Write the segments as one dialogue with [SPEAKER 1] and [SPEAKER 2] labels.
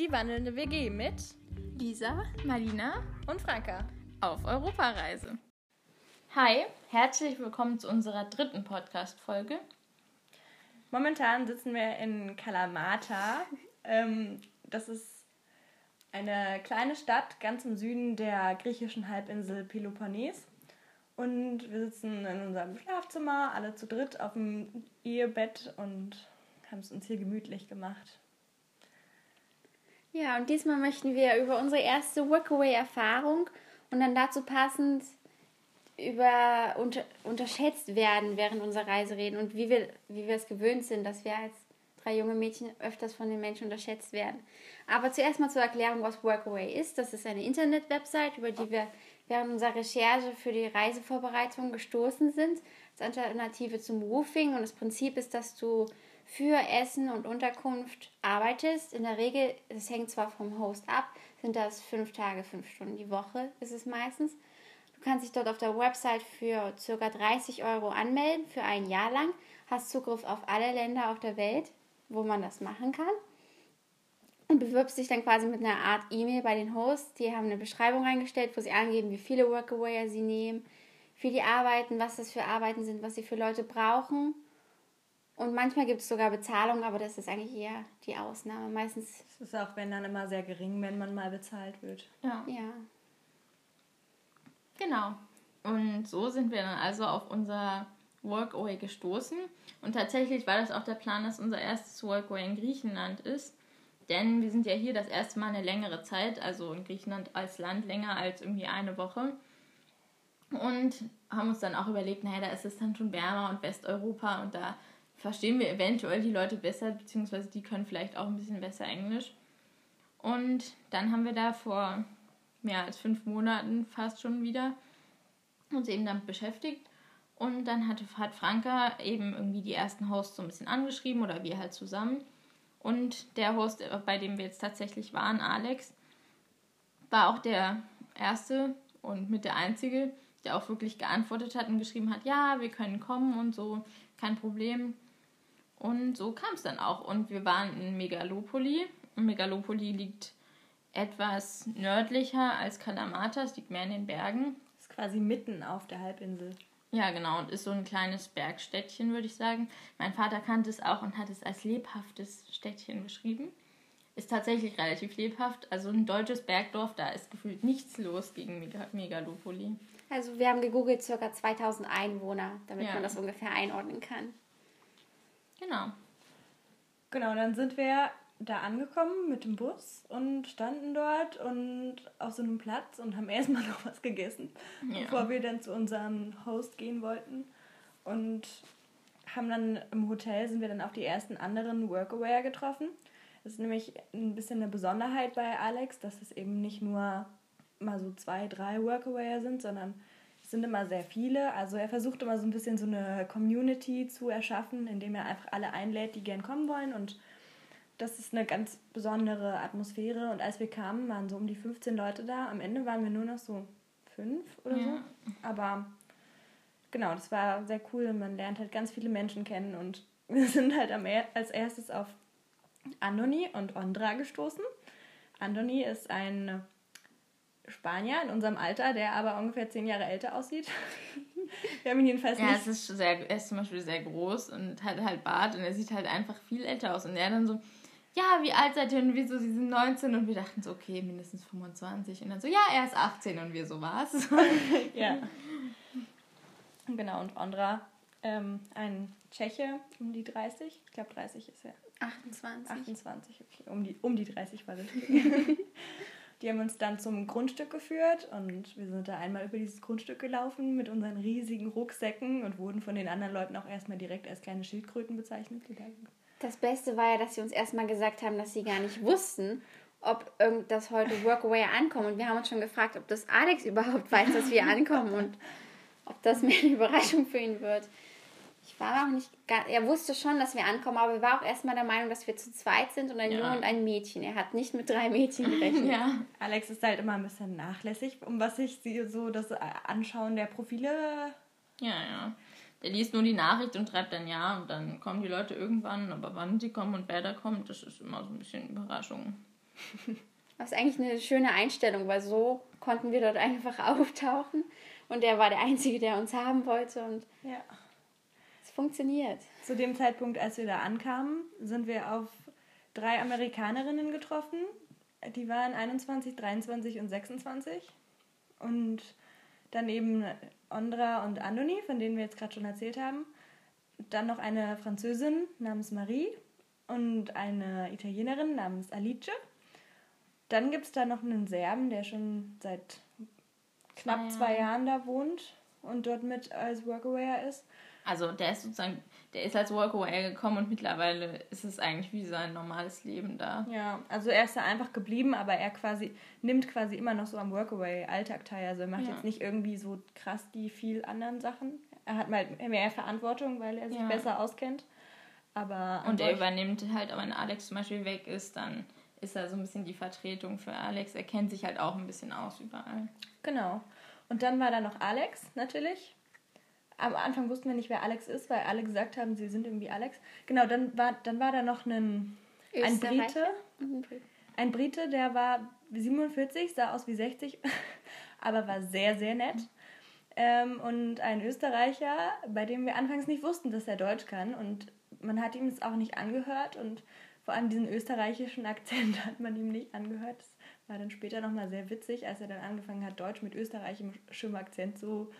[SPEAKER 1] Die wandelnde WG mit
[SPEAKER 2] Lisa, Marlina
[SPEAKER 1] und Franka
[SPEAKER 2] auf Europareise. Hi, herzlich willkommen zu unserer dritten Podcast-Folge.
[SPEAKER 1] Momentan sitzen wir in Kalamata. Ähm, das ist eine kleine Stadt ganz im Süden der griechischen Halbinsel Peloponnes. Und wir sitzen in unserem Schlafzimmer, alle zu dritt auf dem Ehebett und haben es uns hier gemütlich gemacht.
[SPEAKER 3] Ja, und diesmal möchten wir über unsere erste Workaway-Erfahrung und dann dazu passend über unter, unterschätzt werden während unserer Reise reden und wie wir, wie wir es gewöhnt sind, dass wir als drei junge Mädchen öfters von den Menschen unterschätzt werden. Aber zuerst mal zur Erklärung, was Workaway ist. Das ist eine Internet-Website, über die wir während unserer Recherche für die Reisevorbereitung gestoßen sind, als Alternative zum Roofing. Und das Prinzip ist, dass du für Essen und Unterkunft arbeitest. In der Regel, es hängt zwar vom Host ab, sind das fünf Tage, fünf Stunden die Woche ist es meistens. Du kannst dich dort auf der Website für ca. 30 Euro anmelden für ein Jahr lang, hast Zugriff auf alle Länder auf der Welt, wo man das machen kann und bewirbst dich dann quasi mit einer Art E-Mail bei den Hosts. Die haben eine Beschreibung reingestellt, wo sie angeben, wie viele Workawayer sie nehmen, wie die arbeiten, was das für Arbeiten sind, was sie für Leute brauchen. Und manchmal gibt es sogar Bezahlung, aber das ist eigentlich eher die Ausnahme. Meistens.
[SPEAKER 1] Es ist auch, wenn dann immer sehr gering, wenn man mal bezahlt wird.
[SPEAKER 3] Ja. ja.
[SPEAKER 2] Genau. Und so sind wir dann also auf unser Workaway gestoßen. Und tatsächlich war das auch der Plan, dass unser erstes Workaway in Griechenland ist. Denn wir sind ja hier das erste Mal eine längere Zeit, also in Griechenland als Land länger als irgendwie eine Woche. Und haben uns dann auch überlegt, naja, da ist es dann schon wärmer und Westeuropa und da verstehen wir eventuell die Leute besser, beziehungsweise die können vielleicht auch ein bisschen besser Englisch. Und dann haben wir da vor mehr als fünf Monaten fast schon wieder uns eben damit beschäftigt. Und dann hat, hat Franka eben irgendwie die ersten Hosts so ein bisschen angeschrieben oder wir halt zusammen. Und der Host, bei dem wir jetzt tatsächlich waren, Alex, war auch der erste und mit der einzige, der auch wirklich geantwortet hat und geschrieben hat, ja, wir können kommen und so, kein Problem. Und so kam es dann auch. Und wir waren in Megalopoli. Und Megalopoli liegt etwas nördlicher als Kalamata, es liegt mehr in den Bergen.
[SPEAKER 1] Ist quasi mitten auf der Halbinsel.
[SPEAKER 2] Ja, genau, und ist so ein kleines Bergstädtchen, würde ich sagen. Mein Vater kannte es auch und hat es als lebhaftes Städtchen beschrieben. Ist tatsächlich relativ lebhaft. Also ein deutsches Bergdorf, da ist gefühlt nichts los gegen Megalopoli.
[SPEAKER 3] Also wir haben gegoogelt, circa 2000 Einwohner, damit ja. man das ungefähr einordnen kann.
[SPEAKER 2] Genau.
[SPEAKER 1] Genau, dann sind wir da angekommen mit dem Bus und standen dort und auf so einem Platz und haben erstmal noch was gegessen, ja. bevor wir dann zu unserem Host gehen wollten. Und haben dann im Hotel sind wir dann auf die ersten anderen Workaware getroffen. Das ist nämlich ein bisschen eine Besonderheit bei Alex, dass es eben nicht nur mal so zwei, drei Workaware sind, sondern es sind immer sehr viele. Also er versucht immer so ein bisschen so eine Community zu erschaffen, indem er einfach alle einlädt, die gern kommen wollen und das ist eine ganz besondere Atmosphäre. Und als wir kamen, waren so um die 15 Leute da. Am Ende waren wir nur noch so fünf oder ja. so. Aber genau, das war sehr cool. Man lernt halt ganz viele Menschen kennen. Und wir sind halt als erstes auf Andoni und Ondra gestoßen. Andoni ist ein Spanier in unserem Alter, der aber ungefähr zehn Jahre älter aussieht. Wir haben ihn jedenfalls
[SPEAKER 2] ja, nicht. Ja, es ist sehr, er ist zum Beispiel sehr groß und hat halt Bart und er sieht halt einfach viel älter aus. Und er dann so, ja, wie alt seid ihr? Und wir so, sie sind 19 und wir dachten so, okay, mindestens 25. Und dann so, ja, er ist 18 und wir so, was?
[SPEAKER 1] ja. Genau, und Ondra, ähm, ein Tscheche, um die 30. Ich glaube, 30 ist er.
[SPEAKER 3] 28.
[SPEAKER 1] 28, okay. Um die, um die 30 war das. Die haben uns dann zum Grundstück geführt und wir sind da einmal über dieses Grundstück gelaufen mit unseren riesigen Rucksäcken und wurden von den anderen Leuten auch erstmal direkt als kleine Schildkröten bezeichnet.
[SPEAKER 3] Das Beste war ja, dass sie uns erstmal gesagt haben, dass sie gar nicht wussten, ob das heute Workaway ankommt. Und wir haben uns schon gefragt, ob das Alex überhaupt weiß, dass wir ankommen und ob das mehr eine Überraschung für ihn wird. Ich war auch nicht er wusste schon, dass wir ankommen, aber er war auch erstmal der Meinung, dass wir zu zweit sind und ein ja. Junge und ein Mädchen. Er hat nicht mit drei Mädchen gerechnet.
[SPEAKER 1] ja. Alex ist halt immer ein bisschen nachlässig, um was ich sehe, so das Anschauen der Profile.
[SPEAKER 2] Ja, ja. Der liest nur die Nachricht und schreibt dann ja und dann kommen die Leute irgendwann, aber wann sie kommen und wer da kommt, das ist immer so ein bisschen Überraschung.
[SPEAKER 3] Das ist eigentlich eine schöne Einstellung, weil so konnten wir dort einfach auftauchen und er war der Einzige, der uns haben wollte und
[SPEAKER 1] Ja.
[SPEAKER 3] Funktioniert.
[SPEAKER 1] Zu dem Zeitpunkt, als wir da ankamen, sind wir auf drei Amerikanerinnen getroffen. Die waren 21, 23 und 26. Und dann eben Ondra und Andoni, von denen wir jetzt gerade schon erzählt haben. Dann noch eine Französin namens Marie und eine Italienerin namens Alice. Dann gibt es da noch einen Serben, der schon seit knapp
[SPEAKER 2] Zwei
[SPEAKER 1] zwei Jahren da wohnt und dort mit als Workaway ist.
[SPEAKER 2] Also der ist sozusagen, der ist als Workaway gekommen und mittlerweile ist es eigentlich wie sein normales Leben da.
[SPEAKER 1] Ja, also er ist da einfach geblieben, aber er quasi nimmt quasi immer noch so am Workaway-Alltag teil. Also er macht
[SPEAKER 2] Ja.
[SPEAKER 1] jetzt nicht irgendwie so krass die viel anderen Sachen. Er hat mal mehr Verantwortung, weil er sich
[SPEAKER 2] Ja.
[SPEAKER 1] besser auskennt. Aber
[SPEAKER 2] Und er übernimmt halt, wenn Alex zum Beispiel weg ist, dann ist er so ein bisschen die Vertretung für Alex. Er kennt sich halt auch ein bisschen aus überall.
[SPEAKER 1] Genau. Und dann war da noch Alex, natürlich. Am Anfang wussten wir nicht, wer Alex ist, weil alle gesagt haben, sie sind irgendwie Alex. Genau, dann war, dann war da noch ein, ein Brite.
[SPEAKER 3] Und ein Brite.
[SPEAKER 1] Der war 47, sah aus wie 60, aber war sehr, sehr nett. Ähm, und ein Österreicher, bei dem wir anfangs nicht wussten, dass er Deutsch kann. Und man hat ihm es auch nicht angehört. Und vor allem diesen österreichischen Akzent hat man ihm nicht angehört. Das war dann später nochmal sehr witzig, als er dann angefangen hat, Deutsch mit österreichischem Akzent zu äh,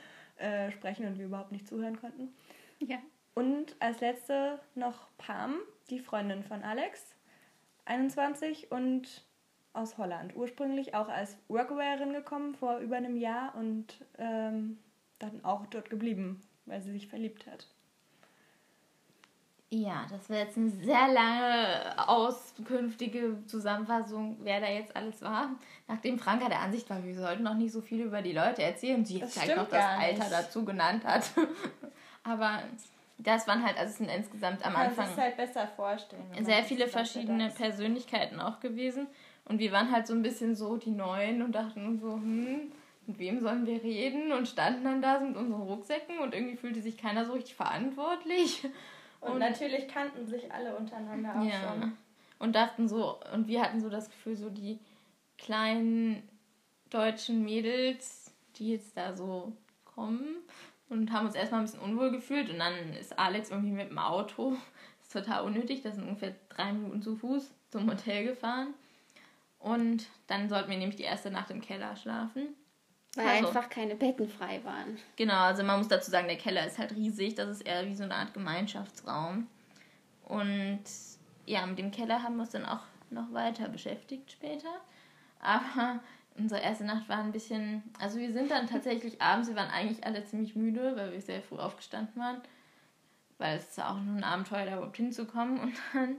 [SPEAKER 1] sprechen und wir überhaupt nicht zuhören konnten.
[SPEAKER 3] Ja.
[SPEAKER 1] Und als letzte noch Pam, die Freundin von Alex, 21 und aus Holland. Ursprünglich auch als Workawayerin gekommen vor über einem Jahr und ähm, dann auch dort geblieben, weil sie sich verliebt hat.
[SPEAKER 2] Ja, das wäre jetzt eine sehr lange, auskünftige Zusammenfassung, wer da jetzt alles war. Nachdem Franka der Ansicht war, wir sollten noch nicht so viel über die Leute erzählen, sie jetzt halt noch das Alter dazu genannt hat. Aber das waren halt, also es sind insgesamt am Anfang
[SPEAKER 1] halt besser vorstellen.
[SPEAKER 2] sehr viele verschiedene. Persönlichkeiten auch gewesen. Und wir waren halt so ein bisschen so die Neuen und dachten so, hm, mit wem sollen wir reden? Und standen dann da mit unseren Rucksäcken und irgendwie fühlte sich keiner so richtig verantwortlich.
[SPEAKER 1] Und, natürlich kannten sich alle untereinander auch
[SPEAKER 2] Ja.
[SPEAKER 1] schon.
[SPEAKER 2] Und dachten so, und wir hatten so das Gefühl, so die kleinen deutschen Mädels, die jetzt da so kommen und haben uns erstmal ein bisschen unwohl gefühlt. Und dann ist Alex irgendwie mit dem Auto, ist total unnötig, das sind ungefähr drei Minuten zu Fuß zum Hotel gefahren. Und dann sollten wir nämlich die erste Nacht im Keller schlafen.
[SPEAKER 3] Weil
[SPEAKER 2] Also.
[SPEAKER 3] einfach keine Betten frei waren.
[SPEAKER 2] Genau, also man muss dazu sagen, der Keller ist halt riesig. Das ist eher wie so eine Art Gemeinschaftsraum. Und ja, mit dem Keller haben wir uns dann auch noch weiter beschäftigt später. Aber unsere erste Nacht war ein bisschen. Also wir sind dann tatsächlich abends, wir waren eigentlich alle ziemlich müde, weil wir sehr früh aufgestanden waren. Weil es ja auch nur ein Abenteuer, da überhaupt hinzukommen. Und dann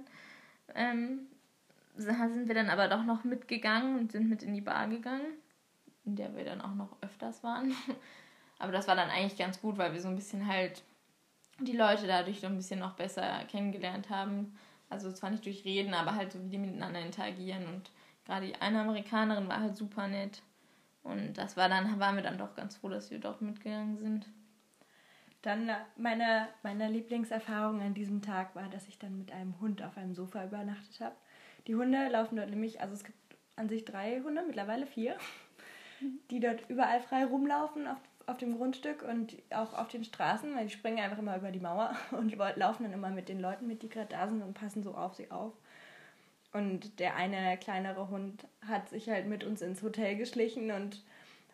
[SPEAKER 2] ähm, sind wir dann aber doch noch mitgegangen und sind mit in die Bar gegangen in der wir dann auch noch öfters waren. Aber das war dann eigentlich ganz gut, weil wir so ein bisschen halt die Leute dadurch so ein bisschen noch besser kennengelernt haben. Also zwar nicht durch Reden, aber halt so wie die miteinander interagieren. Und gerade die eine Amerikanerin war halt super nett. Und das war dann, waren wir dann doch ganz froh, dass wir doch mitgegangen sind.
[SPEAKER 1] Dann äh, meine, meine Lieblingserfahrung an diesem Tag war, dass ich dann mit einem Hund auf einem Sofa übernachtet habe. Die Hunde laufen dort nämlich, also es gibt an sich drei Hunde, mittlerweile vier, die dort überall frei rumlaufen auf, auf dem Grundstück und auch auf den Straßen, weil die springen einfach immer über die Mauer und laufen dann immer mit den Leuten mit, die gerade da sind und passen so auf sie auf. Und der eine kleinere Hund hat sich halt mit uns ins Hotel geschlichen und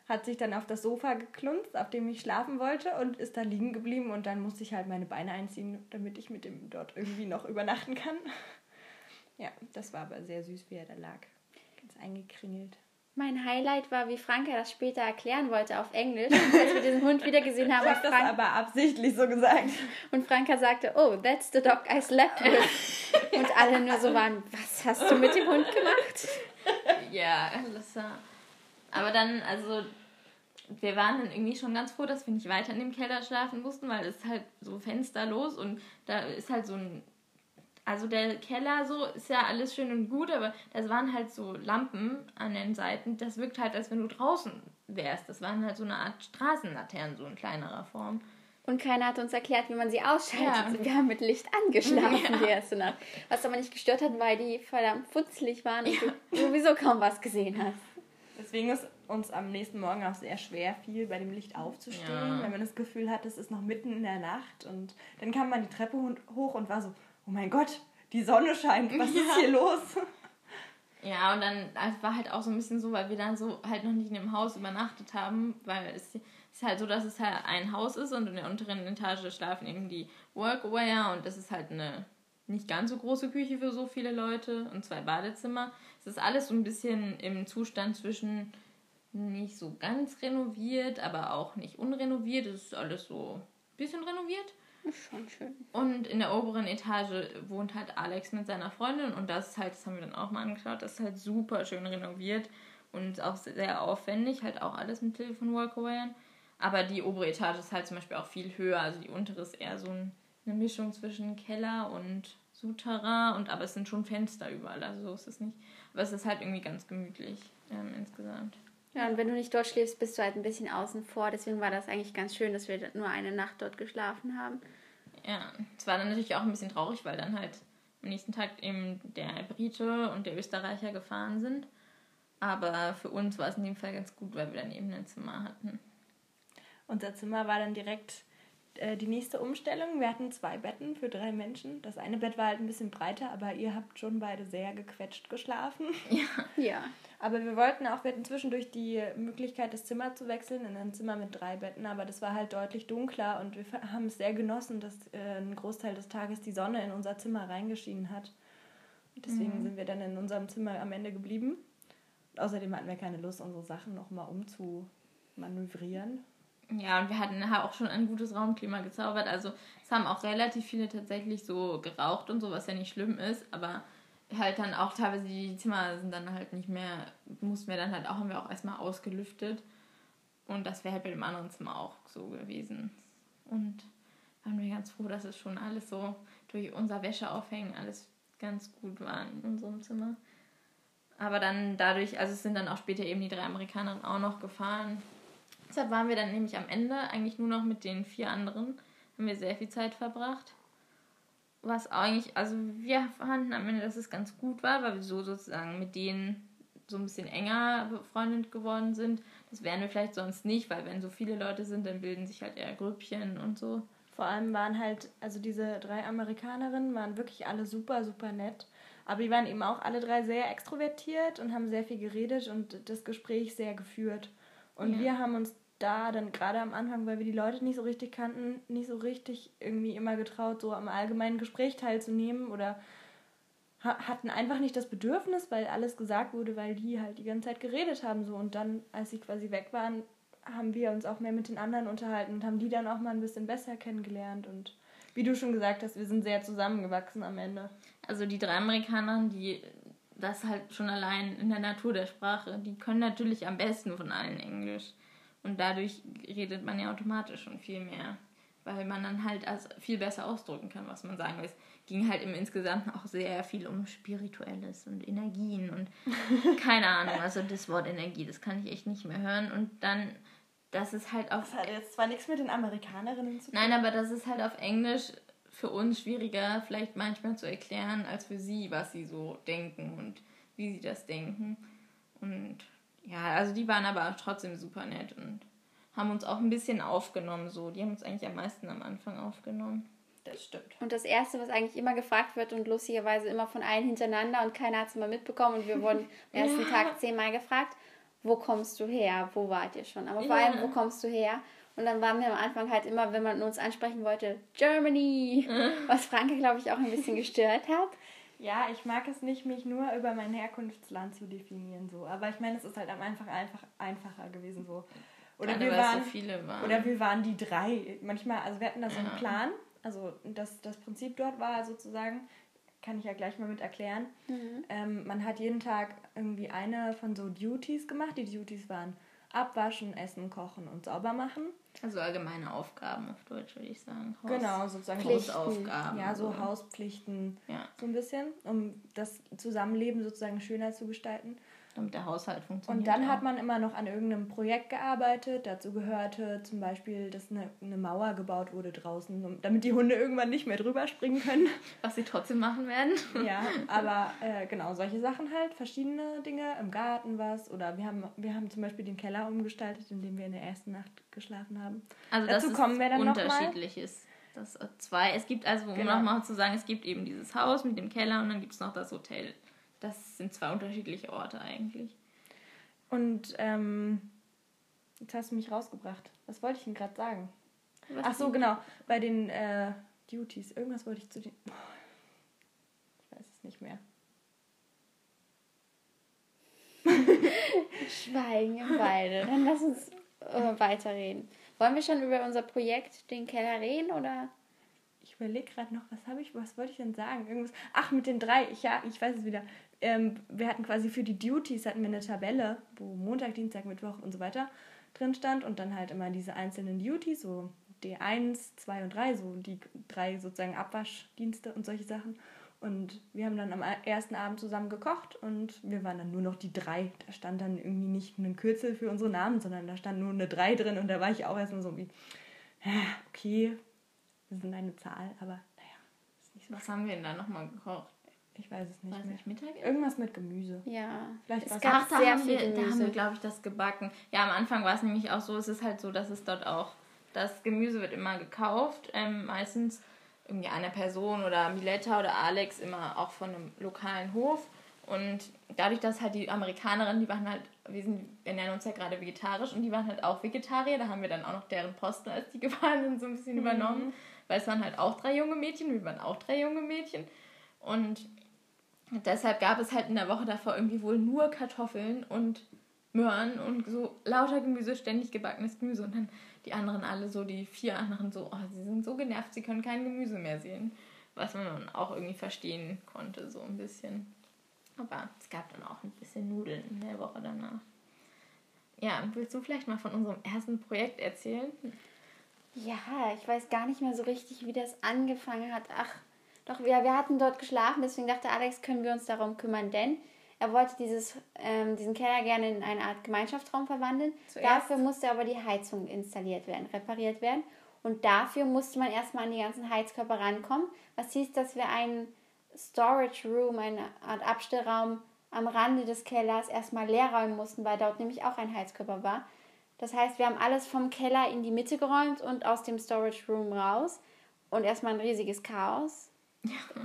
[SPEAKER 1] hat sich dann auf das Sofa geklunzt, auf dem ich schlafen wollte und ist da liegen geblieben und dann musste ich halt meine Beine einziehen, damit ich mit dem dort irgendwie noch übernachten kann. Ja, das war aber sehr süß, wie er da lag. Ganz eingekringelt.
[SPEAKER 3] Mein Highlight war, wie Franka das später erklären wollte auf Englisch, als wir diesen Hund wieder gesehen haben.
[SPEAKER 1] Ich habe das aber absichtlich so gesagt.
[SPEAKER 3] und Franka sagte, oh, that's the dog I slept with. Und alle nur so waren, was hast du mit dem Hund gemacht?
[SPEAKER 2] Ja, das war. Aber dann, also, wir waren dann irgendwie schon ganz froh, dass wir nicht weiter in dem Keller schlafen mussten, weil es ist halt so fensterlos und da ist halt so ein. Also der Keller so ist ja alles schön und gut, aber das waren halt so Lampen an den Seiten. Das wirkt halt, als wenn du draußen wärst. Das waren halt so eine Art Straßenlaternen, so in kleinerer Form.
[SPEAKER 3] Und keiner hat uns erklärt, wie man sie ausschaltet. Ja. Wir haben mit Licht angeschlafen ja. die erste Nacht. Was aber nicht gestört hat, weil die verdammt futzlig waren und ja. du sowieso kaum was gesehen hast.
[SPEAKER 1] Deswegen ist uns am nächsten Morgen auch sehr schwer fiel, bei dem Licht aufzustehen, ja. wenn man das Gefühl hat, es ist noch mitten in der Nacht. Und dann kam man die Treppe hoch und war so, oh mein Gott, die Sonne scheint, was ist hier los?
[SPEAKER 2] Ja, und dann also war halt auch so ein bisschen so, weil wir dann so halt noch nicht in dem Haus übernachtet haben, weil es ist halt so, dass es halt ein Haus ist und in der unteren Etage schlafen eben die Workwear und das ist halt eine nicht ganz so große Küche für so viele Leute und zwei Badezimmer. Es ist alles so ein bisschen im Zustand zwischen nicht so ganz renoviert, aber auch nicht unrenoviert. Es ist alles so ein bisschen renoviert.
[SPEAKER 3] Schon schön.
[SPEAKER 2] Und in der oberen Etage wohnt halt Alex mit seiner Freundin und das ist halt, das haben wir dann auch mal angeschaut, das ist halt super schön renoviert und auch sehr aufwendig, halt auch alles mit Hilfe von Walkawayen. Aber die obere Etage ist halt zum Beispiel auch viel höher, also die untere ist eher so ein, eine Mischung zwischen Keller und Souterrain und aber es sind schon Fenster überall, also so ist es nicht. Aber es ist halt irgendwie ganz gemütlich ähm, insgesamt.
[SPEAKER 3] Ja, und wenn du nicht dort schläfst, bist du halt ein bisschen außen vor. Deswegen war das eigentlich ganz schön, dass wir nur eine Nacht dort geschlafen haben.
[SPEAKER 2] Ja, es war dann natürlich auch ein bisschen traurig, weil dann halt am nächsten Tag eben der Brite und der Österreicher gefahren sind. Aber für uns war es in dem Fall ganz gut, weil wir dann eben ein Zimmer hatten.
[SPEAKER 1] Unser Zimmer war dann direkt äh, die nächste Umstellung. Wir hatten zwei Betten für drei Menschen. Das eine Bett war halt ein bisschen breiter, aber ihr habt schon beide sehr gequetscht geschlafen.
[SPEAKER 3] Ja. ja.
[SPEAKER 1] Aber wir wollten auch, wir hatten zwischendurch die Möglichkeit, das Zimmer zu wechseln in ein Zimmer mit drei Betten, aber das war halt deutlich dunkler und wir haben es sehr genossen, dass äh, ein Großteil des Tages die Sonne in unser Zimmer reingeschienen hat. Und deswegen mhm. sind wir dann in unserem Zimmer am Ende geblieben. Außerdem hatten wir keine Lust, unsere Sachen nochmal umzumanövrieren.
[SPEAKER 2] Ja, und wir hatten auch schon ein gutes Raumklima gezaubert. Also es haben auch relativ viele tatsächlich so geraucht und so, was ja nicht schlimm ist, aber halt dann auch teilweise die Zimmer sind dann halt nicht mehr, mussten wir dann halt auch, haben wir auch erstmal ausgelüftet. Und das wäre halt bei dem anderen Zimmer auch so gewesen. Und waren wir ganz froh, dass es schon alles so durch unser Wäscheaufhängen alles ganz gut war in unserem Zimmer. Aber dann dadurch, also es sind dann auch später eben die drei Amerikanerinnen auch noch gefahren. Deshalb waren wir dann nämlich am Ende eigentlich nur noch mit den vier anderen. Haben wir sehr viel Zeit verbracht was eigentlich, also wir fanden am Ende, dass es ganz gut war, weil wir so sozusagen mit denen so ein bisschen enger befreundet geworden sind. Das wären wir vielleicht sonst nicht, weil wenn so viele Leute sind, dann bilden sich halt eher Grüppchen und so.
[SPEAKER 1] Vor allem waren halt, also diese drei Amerikanerinnen waren wirklich alle super, super nett. Aber die waren eben auch alle drei sehr extrovertiert und haben sehr viel geredet und das Gespräch sehr geführt. Und ja. wir haben uns da dann gerade am Anfang, weil wir die Leute nicht so richtig kannten, nicht so richtig irgendwie immer getraut, so am allgemeinen Gespräch teilzunehmen oder hatten einfach nicht das Bedürfnis, weil alles gesagt wurde, weil die halt die ganze Zeit geredet haben so und dann, als sie quasi weg waren, haben wir uns auch mehr mit den anderen unterhalten und haben die dann auch mal ein bisschen besser kennengelernt und wie du schon gesagt hast, wir sind sehr zusammengewachsen am Ende.
[SPEAKER 2] Also die drei Amerikaner, die das halt schon allein in der Natur der Sprache, die können natürlich am besten von allen Englisch. Und dadurch redet man ja automatisch schon viel mehr, weil man dann halt also viel besser ausdrücken kann, was man sagen will. Es ging halt im Insgesamt auch sehr viel um Spirituelles und Energien und keine Ahnung. Also das Wort Energie, das kann ich echt nicht mehr hören. Und dann, das ist halt auf.
[SPEAKER 1] Das hat jetzt zwar nichts mit den Amerikanerinnen zu
[SPEAKER 2] tun. Nein, aber das ist halt auf Englisch für uns schwieriger, vielleicht manchmal zu erklären, als für sie, was sie so denken und wie sie das denken. Und ja, also die waren aber trotzdem super nett und haben uns auch ein bisschen aufgenommen. So, die haben uns eigentlich am meisten am Anfang aufgenommen.
[SPEAKER 1] Das stimmt.
[SPEAKER 3] Und das Erste, was eigentlich immer gefragt wird und lustigerweise immer von allen hintereinander und keiner hat es immer mitbekommen und wir wurden am ersten ja. Tag zehnmal gefragt, wo kommst du her? Wo wart ihr schon? Aber vor ja. allem, wo kommst du her? Und dann waren wir am Anfang halt immer, wenn man uns ansprechen wollte, Germany, was Franke, glaube ich, auch ein bisschen gestört hat.
[SPEAKER 1] Ja, ich mag es nicht, mich nur über mein Herkunftsland zu definieren, so. Aber ich meine, es ist halt am Anfang einfach einfacher gewesen, so. Oder wir waren, so waren. Oder wir waren die drei. Manchmal, also wir hatten da so einen ja. Plan. Also das, das Prinzip dort war sozusagen, kann ich ja gleich mal mit erklären. Mhm. Ähm, man hat jeden Tag irgendwie eine von so Duties gemacht. Die Duties waren abwaschen, essen, kochen und sauber machen.
[SPEAKER 2] Also allgemeine Aufgaben auf Deutsch, würde ich sagen.
[SPEAKER 1] Haus genau, sozusagen Hausaufgaben. Ja, so, so Hauspflichten. Ja. So ein bisschen, um das Zusammenleben sozusagen schöner zu gestalten.
[SPEAKER 2] Damit der Haushalt funktioniert.
[SPEAKER 1] Und dann auch. hat man immer noch an irgendeinem Projekt gearbeitet. Dazu gehörte zum Beispiel, dass eine, eine Mauer gebaut wurde draußen, damit die Hunde irgendwann nicht mehr drüber springen können.
[SPEAKER 2] Was sie trotzdem machen werden.
[SPEAKER 1] Ja, aber äh, genau, solche Sachen halt, verschiedene Dinge, im Garten was. Oder wir haben, wir haben zum Beispiel den Keller umgestaltet, in dem wir in der ersten Nacht geschlafen haben. Also Dazu das kommen
[SPEAKER 2] wir dann unterschiedliches. Das zwei. Es gibt also, um genau. nochmal zu sagen, es gibt eben dieses Haus mit dem Keller und dann gibt es noch das Hotel. Das sind zwei unterschiedliche Orte eigentlich.
[SPEAKER 1] Und ähm, jetzt hast du mich rausgebracht. Was wollte ich denn gerade sagen? Was Ach so, genau. Bei den äh, Duties. Irgendwas wollte ich zu den. Ich weiß es nicht mehr.
[SPEAKER 3] Schweigen beide. Dann lass uns äh, weiterreden. Wollen wir schon über unser Projekt, den Keller, reden oder?
[SPEAKER 1] Ich überlege gerade noch, was habe ich, was wollte ich denn sagen? Irgendwas. Ach, mit den drei. Ich, ja, ich weiß es wieder ähm, wir hatten quasi für die Duties hatten wir eine Tabelle, wo Montag, Dienstag, Mittwoch und so weiter drin stand und dann halt immer diese einzelnen Duties, so D1, 2 und 3, so die drei sozusagen Abwaschdienste und solche Sachen. Und wir haben dann am ersten Abend zusammen gekocht und wir waren dann nur noch die drei. Da stand dann irgendwie nicht ein Kürzel für unsere Namen, sondern da stand nur eine drei drin und da war ich auch erstmal so wie, okay, wir sind eine Zahl, aber naja,
[SPEAKER 2] ist nicht so. Was haben wir denn da nochmal gekocht?
[SPEAKER 1] Ich weiß es nicht. Weiß mehr. Nicht Mittag? Irgendwas mit Gemüse. Ja.
[SPEAKER 2] Vielleicht es gab da sehr haben viel Gemüse. Da haben wir, glaube ich, das gebacken. Ja, am Anfang war es nämlich auch so, es ist halt so, dass es dort auch, das Gemüse wird immer gekauft. Ähm, meistens irgendwie einer Person oder Miletta oder Alex immer auch von einem lokalen Hof. Und dadurch, dass halt die Amerikanerinnen, die waren halt, wir, sind, wir nennen uns ja gerade vegetarisch und die waren halt auch Vegetarier, da haben wir dann auch noch deren Posten, als die gefahren sind, so ein bisschen mhm. übernommen. Weil es waren halt auch drei junge Mädchen, wir waren auch drei junge Mädchen. Und deshalb gab es halt in der Woche davor irgendwie wohl nur Kartoffeln und Möhren und so lauter Gemüse, ständig gebackenes Gemüse. Und dann die anderen alle so, die vier anderen so, oh, sie sind so genervt, sie können kein Gemüse mehr sehen. Was man auch irgendwie verstehen konnte, so ein bisschen. Aber es gab dann auch ein bisschen Nudeln in der Woche danach. Ja, willst du vielleicht mal von unserem ersten Projekt erzählen?
[SPEAKER 3] Ja, ich weiß gar nicht mehr so richtig, wie das angefangen hat. Ach, doch, ja, wir hatten dort geschlafen, deswegen dachte Alex, können wir uns darum kümmern, denn er wollte dieses, ähm, diesen Keller gerne in eine Art Gemeinschaftsraum verwandeln. Zuerst. Dafür musste aber die Heizung installiert werden, repariert werden. Und dafür musste man erstmal an die ganzen Heizkörper rankommen. Was hieß, dass wir einen Storage Room, eine Art Abstellraum am Rande des Kellers erstmal leer räumen mussten, weil dort nämlich auch ein Heizkörper war. Das heißt, wir haben alles vom Keller in die Mitte geräumt und aus dem Storage Room raus. Und erstmal ein riesiges Chaos.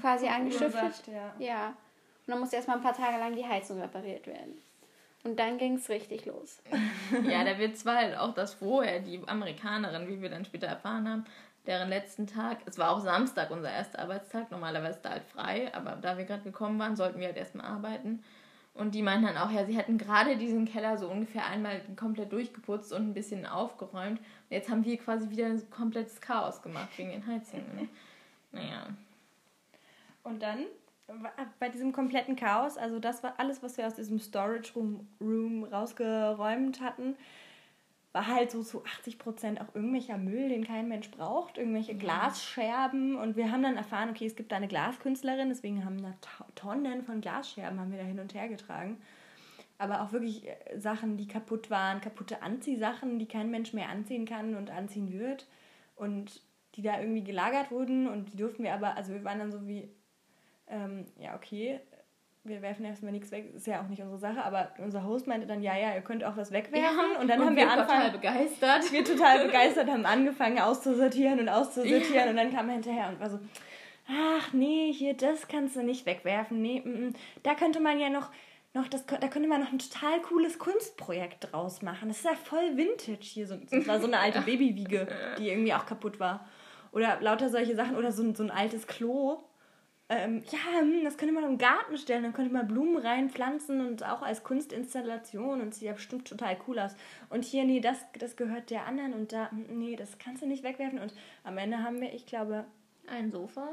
[SPEAKER 3] Quasi angestiftet. Ja. ja. Und dann musste erstmal ein paar Tage lang die Heizung repariert werden. Und dann ging es richtig los.
[SPEAKER 2] ja, der Witz war halt auch, dass vorher die Amerikanerin, wie wir dann später erfahren haben, deren letzten Tag, es war auch Samstag unser erster Arbeitstag, normalerweise da halt frei, aber da wir gerade gekommen waren, sollten wir halt erstmal arbeiten. Und die meinten dann auch, ja, sie hätten gerade diesen Keller so ungefähr einmal komplett durchgeputzt und ein bisschen aufgeräumt. Und jetzt haben wir quasi wieder ein komplettes Chaos gemacht wegen den Heizungen. Naja.
[SPEAKER 1] Und dann bei diesem kompletten Chaos, also das war alles, was wir aus diesem Storage Room, Room rausgeräumt hatten, war halt so zu 80 Prozent auch irgendwelcher Müll, den kein Mensch braucht, irgendwelche ja. Glasscherben. Und wir haben dann erfahren, okay, es gibt da eine Glaskünstlerin, deswegen haben da Tonnen von Glasscherben haben wir da hin und her getragen. Aber auch wirklich äh, Sachen, die kaputt waren, kaputte Anziehsachen, die kein Mensch mehr anziehen kann und anziehen wird. Und die da irgendwie gelagert wurden und die durften wir aber, also wir waren dann so wie, ähm, ja, okay, wir werfen erstmal nichts weg, ist ja auch nicht unsere Sache, aber unser Host meinte dann, ja, ja, ihr könnt auch was wegwerfen. Ja, und dann und haben wir, wir angefangen. total begeistert. Wir total begeistert, haben angefangen auszusortieren und auszusortieren ja. und dann kam er hinterher und war so, ach nee, hier, das kannst du nicht wegwerfen. Nee, m -m. da könnte man ja noch, noch das, da könnte man noch ein total cooles Kunstprojekt draus machen. Das ist ja voll Vintage hier. So, das war so eine alte Babywiege, die irgendwie auch kaputt war. Oder lauter solche Sachen. Oder so, so ein altes Klo ähm, ja, hm, das könnte man im Garten stellen, dann könnte man Blumen reinpflanzen und auch als Kunstinstallation und sieht ja bestimmt total cool aus. Und hier, nee, das, das gehört der anderen und da, hm, nee, das kannst du nicht wegwerfen. Und am Ende haben wir, ich glaube,
[SPEAKER 2] ein Sofa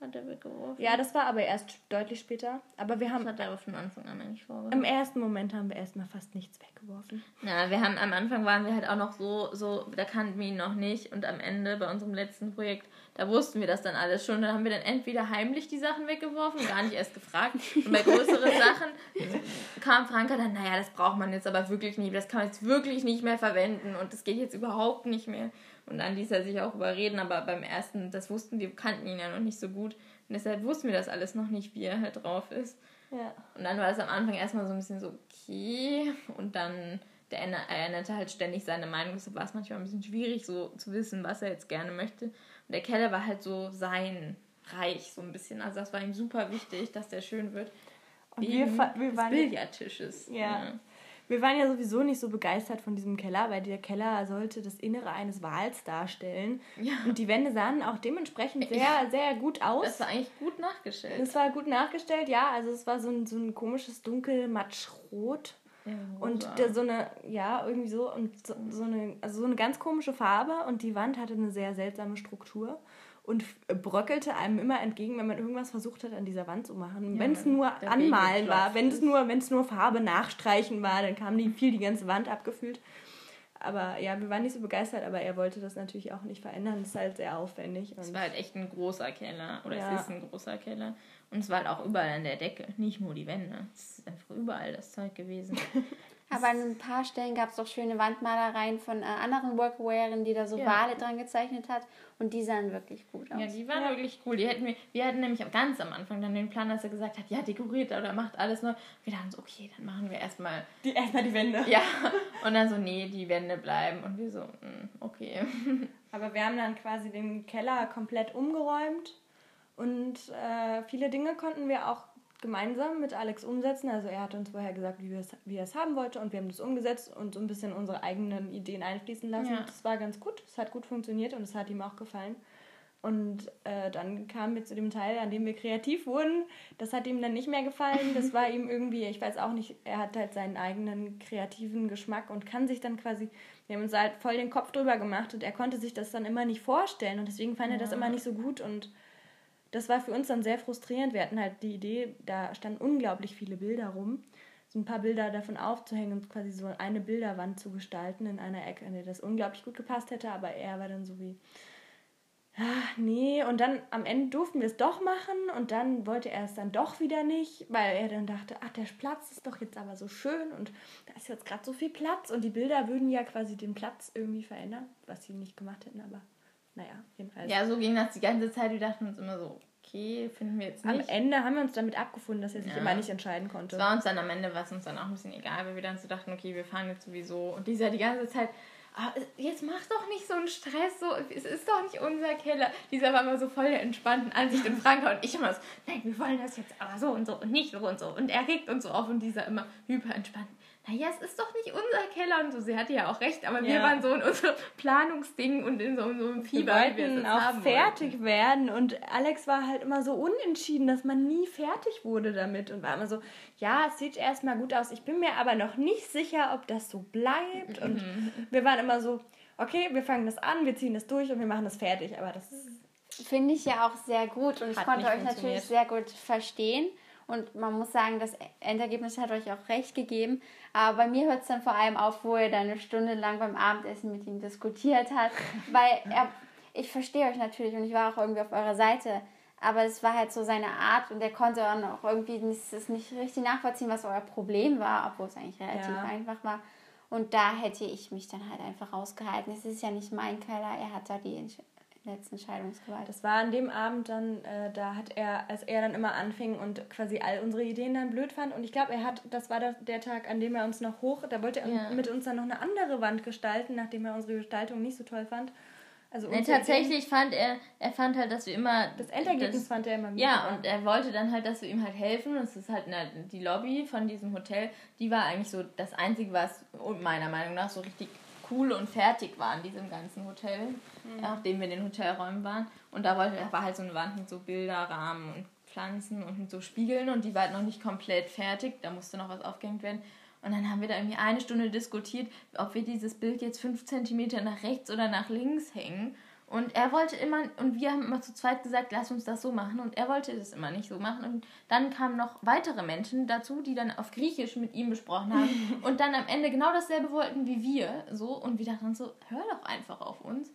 [SPEAKER 2] hat er weggeworfen.
[SPEAKER 1] Ja, das war aber erst deutlich später. Aber wir haben.
[SPEAKER 2] Das hat er aber von Anfang an eigentlich vorgeworfen.
[SPEAKER 1] Im ersten Moment haben wir erstmal fast nichts weggeworfen.
[SPEAKER 2] Ja, wir haben am Anfang waren wir halt auch noch so, so, da kannten wir ihn noch nicht. Und am Ende bei unserem letzten Projekt da wussten wir das dann alles schon. Dann haben wir dann entweder heimlich die Sachen weggeworfen, gar nicht erst gefragt. Und bei größeren Sachen kam Franka dann, naja, das braucht man jetzt aber wirklich nicht, das kann man jetzt wirklich nicht mehr verwenden und das geht jetzt überhaupt nicht mehr. Und dann ließ er sich auch überreden, aber beim ersten, das wussten wir, kannten ihn ja noch nicht so gut. Und deshalb wussten wir das alles noch nicht, wie er halt drauf ist. Ja. Und dann war es am Anfang erstmal so ein bisschen so, okay. Und dann, der erinnerte halt ständig seine Meinung. Deshalb war es manchmal ein bisschen schwierig, so zu wissen, was er jetzt gerne möchte. Und der Keller war halt so sein Reich, so ein bisschen. Also das war ihm super wichtig, dass der schön wird. Und wir, wir
[SPEAKER 1] waren Billardtisches. Ja. ja. Wir waren ja sowieso nicht so begeistert von diesem Keller, weil der Keller sollte das Innere eines Wals darstellen. Ja. Und die Wände sahen auch dementsprechend sehr, sehr gut aus.
[SPEAKER 2] Das war eigentlich gut nachgestellt.
[SPEAKER 1] Das war gut nachgestellt, ja. Also es war so ein, so ein komisches dunkel-matschrot. Ja, und der, so eine, ja, irgendwie so, und so, so, eine, also so eine ganz komische Farbe und die Wand hatte eine sehr seltsame Struktur und bröckelte einem immer entgegen, wenn man irgendwas versucht hat, an dieser Wand zu machen. Ja, wenn es nur anmalen war, wenn es nur, wenn es nur Farbe nachstreichen war, dann kam die viel die ganze Wand abgefüllt. Aber ja, wir waren nicht so begeistert, aber er wollte das natürlich auch nicht verändern. Das ist halt sehr aufwendig.
[SPEAKER 2] Es war halt echt ein großer Keller. Oder ja. es ist ein großer Keller. Und es war halt auch überall an der Decke, nicht nur die Wände. Es ist einfach überall das Zeug gewesen.
[SPEAKER 3] Aber an ein paar Stellen gab es auch schöne Wandmalereien von äh, anderen Workwearen, die da so ja. Wale dran gezeichnet hat. Und die sahen wirklich gut aus.
[SPEAKER 2] Ja, die waren ja. wirklich cool. Die hätten wir, wir hatten nämlich ganz am Anfang dann den Plan, dass er gesagt hat, ja, dekoriert oder macht alles neu. Wir dachten so, okay, dann machen wir erstmal.
[SPEAKER 1] Die, erstmal die Wände.
[SPEAKER 2] Ja. Und dann so, nee, die Wände bleiben. Und wir so, hm, okay.
[SPEAKER 1] Aber wir haben dann quasi den Keller komplett umgeräumt. Und äh, viele Dinge konnten wir auch gemeinsam mit Alex umsetzen. Also er hat uns vorher gesagt, wie, wie er es haben wollte und wir haben das umgesetzt und so ein bisschen unsere eigenen Ideen einfließen lassen. Ja. Das war ganz gut, es hat gut funktioniert und es hat ihm auch gefallen. Und äh, dann kamen wir zu dem Teil, an dem wir kreativ wurden. Das hat ihm dann nicht mehr gefallen. Das war ihm irgendwie, ich weiß auch nicht, er hat halt seinen eigenen kreativen Geschmack und kann sich dann quasi, wir haben uns halt voll den Kopf drüber gemacht und er konnte sich das dann immer nicht vorstellen und deswegen fand ja. er das immer nicht so gut und das war für uns dann sehr frustrierend. Wir hatten halt die Idee, da standen unglaublich viele Bilder rum. So ein paar Bilder davon aufzuhängen und quasi so eine Bilderwand zu gestalten in einer Ecke, in der das unglaublich gut gepasst hätte, aber er war dann so wie, ah, nee, und dann am Ende durften wir es doch machen und dann wollte er es dann doch wieder nicht, weil er dann dachte, ach, der Platz ist doch jetzt aber so schön und da ist jetzt gerade so viel Platz und die Bilder würden ja quasi den Platz irgendwie verändern, was sie nicht gemacht hätten, aber naja,
[SPEAKER 2] jedenfalls. Ja, so ging das die ganze Zeit. Wir dachten uns immer so, okay, finden wir jetzt
[SPEAKER 1] nicht. Am Ende haben wir uns damit abgefunden, dass er sich ja. immer nicht entscheiden konnte.
[SPEAKER 2] Es war uns dann am Ende, war es uns dann auch ein bisschen egal, weil wir dann so dachten, okay, wir fahren jetzt sowieso. Und dieser die ganze Zeit, ah, jetzt mach doch nicht so einen Stress, so, es ist doch nicht unser Keller. Dieser war immer so voll der entspannten Ansicht in Franka und ich immer so, nein, wir wollen das jetzt aber so und so und nicht so und so. Und er regt uns so auf und dieser immer hyper entspannt naja, es ist doch nicht unser Keller und so. Sie hatte ja auch recht, aber ja. wir waren so in unserem Planungsding und in so, in so einem Fieber.
[SPEAKER 1] Wir wollten wir auch fertig wollten. werden und Alex war halt immer so unentschieden, dass man nie fertig wurde damit und war immer so, ja, es sieht erstmal gut aus, ich bin mir aber noch nicht sicher, ob das so bleibt und mhm. wir waren immer so, okay, wir fangen das an, wir ziehen das durch und wir machen das fertig, aber das ist...
[SPEAKER 3] Finde ich ja auch sehr gut und ich konnte euch natürlich sehr gut verstehen. Und man muss sagen, das Endergebnis hat euch auch recht gegeben. Aber bei mir hört es dann vor allem auf, wo ihr dann eine Stunde lang beim Abendessen mit ihm diskutiert hat. Weil er, ich verstehe euch natürlich und ich war auch irgendwie auf eurer Seite. Aber es war halt so seine Art und er konnte dann auch irgendwie nicht, das nicht richtig nachvollziehen, was euer Problem war, obwohl es eigentlich relativ ja. einfach war. Und da hätte ich mich dann halt einfach rausgehalten. Es ist ja nicht mein Keller, er hat da die letzten Scheidungsgewalt.
[SPEAKER 1] Das war an dem Abend dann, äh, da hat er, als er dann immer anfing und quasi all unsere Ideen dann blöd fand. Und ich glaube, er hat, das war der, der, Tag, an dem er uns noch hoch, da wollte er ja. mit uns dann noch eine andere Wand gestalten, nachdem er unsere Gestaltung nicht so toll fand.
[SPEAKER 2] Also nee, tatsächlich Ideen, fand er, er fand halt, dass wir immer.
[SPEAKER 1] Das Endergebnis das, fand er immer.
[SPEAKER 2] Ja, und er wollte dann halt, dass wir ihm halt helfen. Das ist halt eine, die Lobby von diesem Hotel, die war eigentlich so das Einzige, was meiner Meinung nach so richtig cool und fertig war in diesem ganzen Hotel, mhm. nachdem wir in den Hotelräumen waren. Und da, wollte, war halt so eine Wand mit so Bilderrahmen und Pflanzen und so Spiegeln und die war halt noch nicht komplett fertig, da musste noch was aufgehängt werden. Und dann haben wir da irgendwie eine Stunde diskutiert, ob wir dieses Bild jetzt fünf Zentimeter nach rechts oder nach links hängen. Und er wollte immer, und wir haben immer zu zweit gesagt, lass uns das so machen. Und er wollte das immer nicht so machen. Und dann kamen noch weitere Menschen dazu, die dann auf Griechisch mit ihm besprochen haben. und dann am Ende genau dasselbe wollten wie wir. So. Und wir dachten so, hör doch einfach auf uns.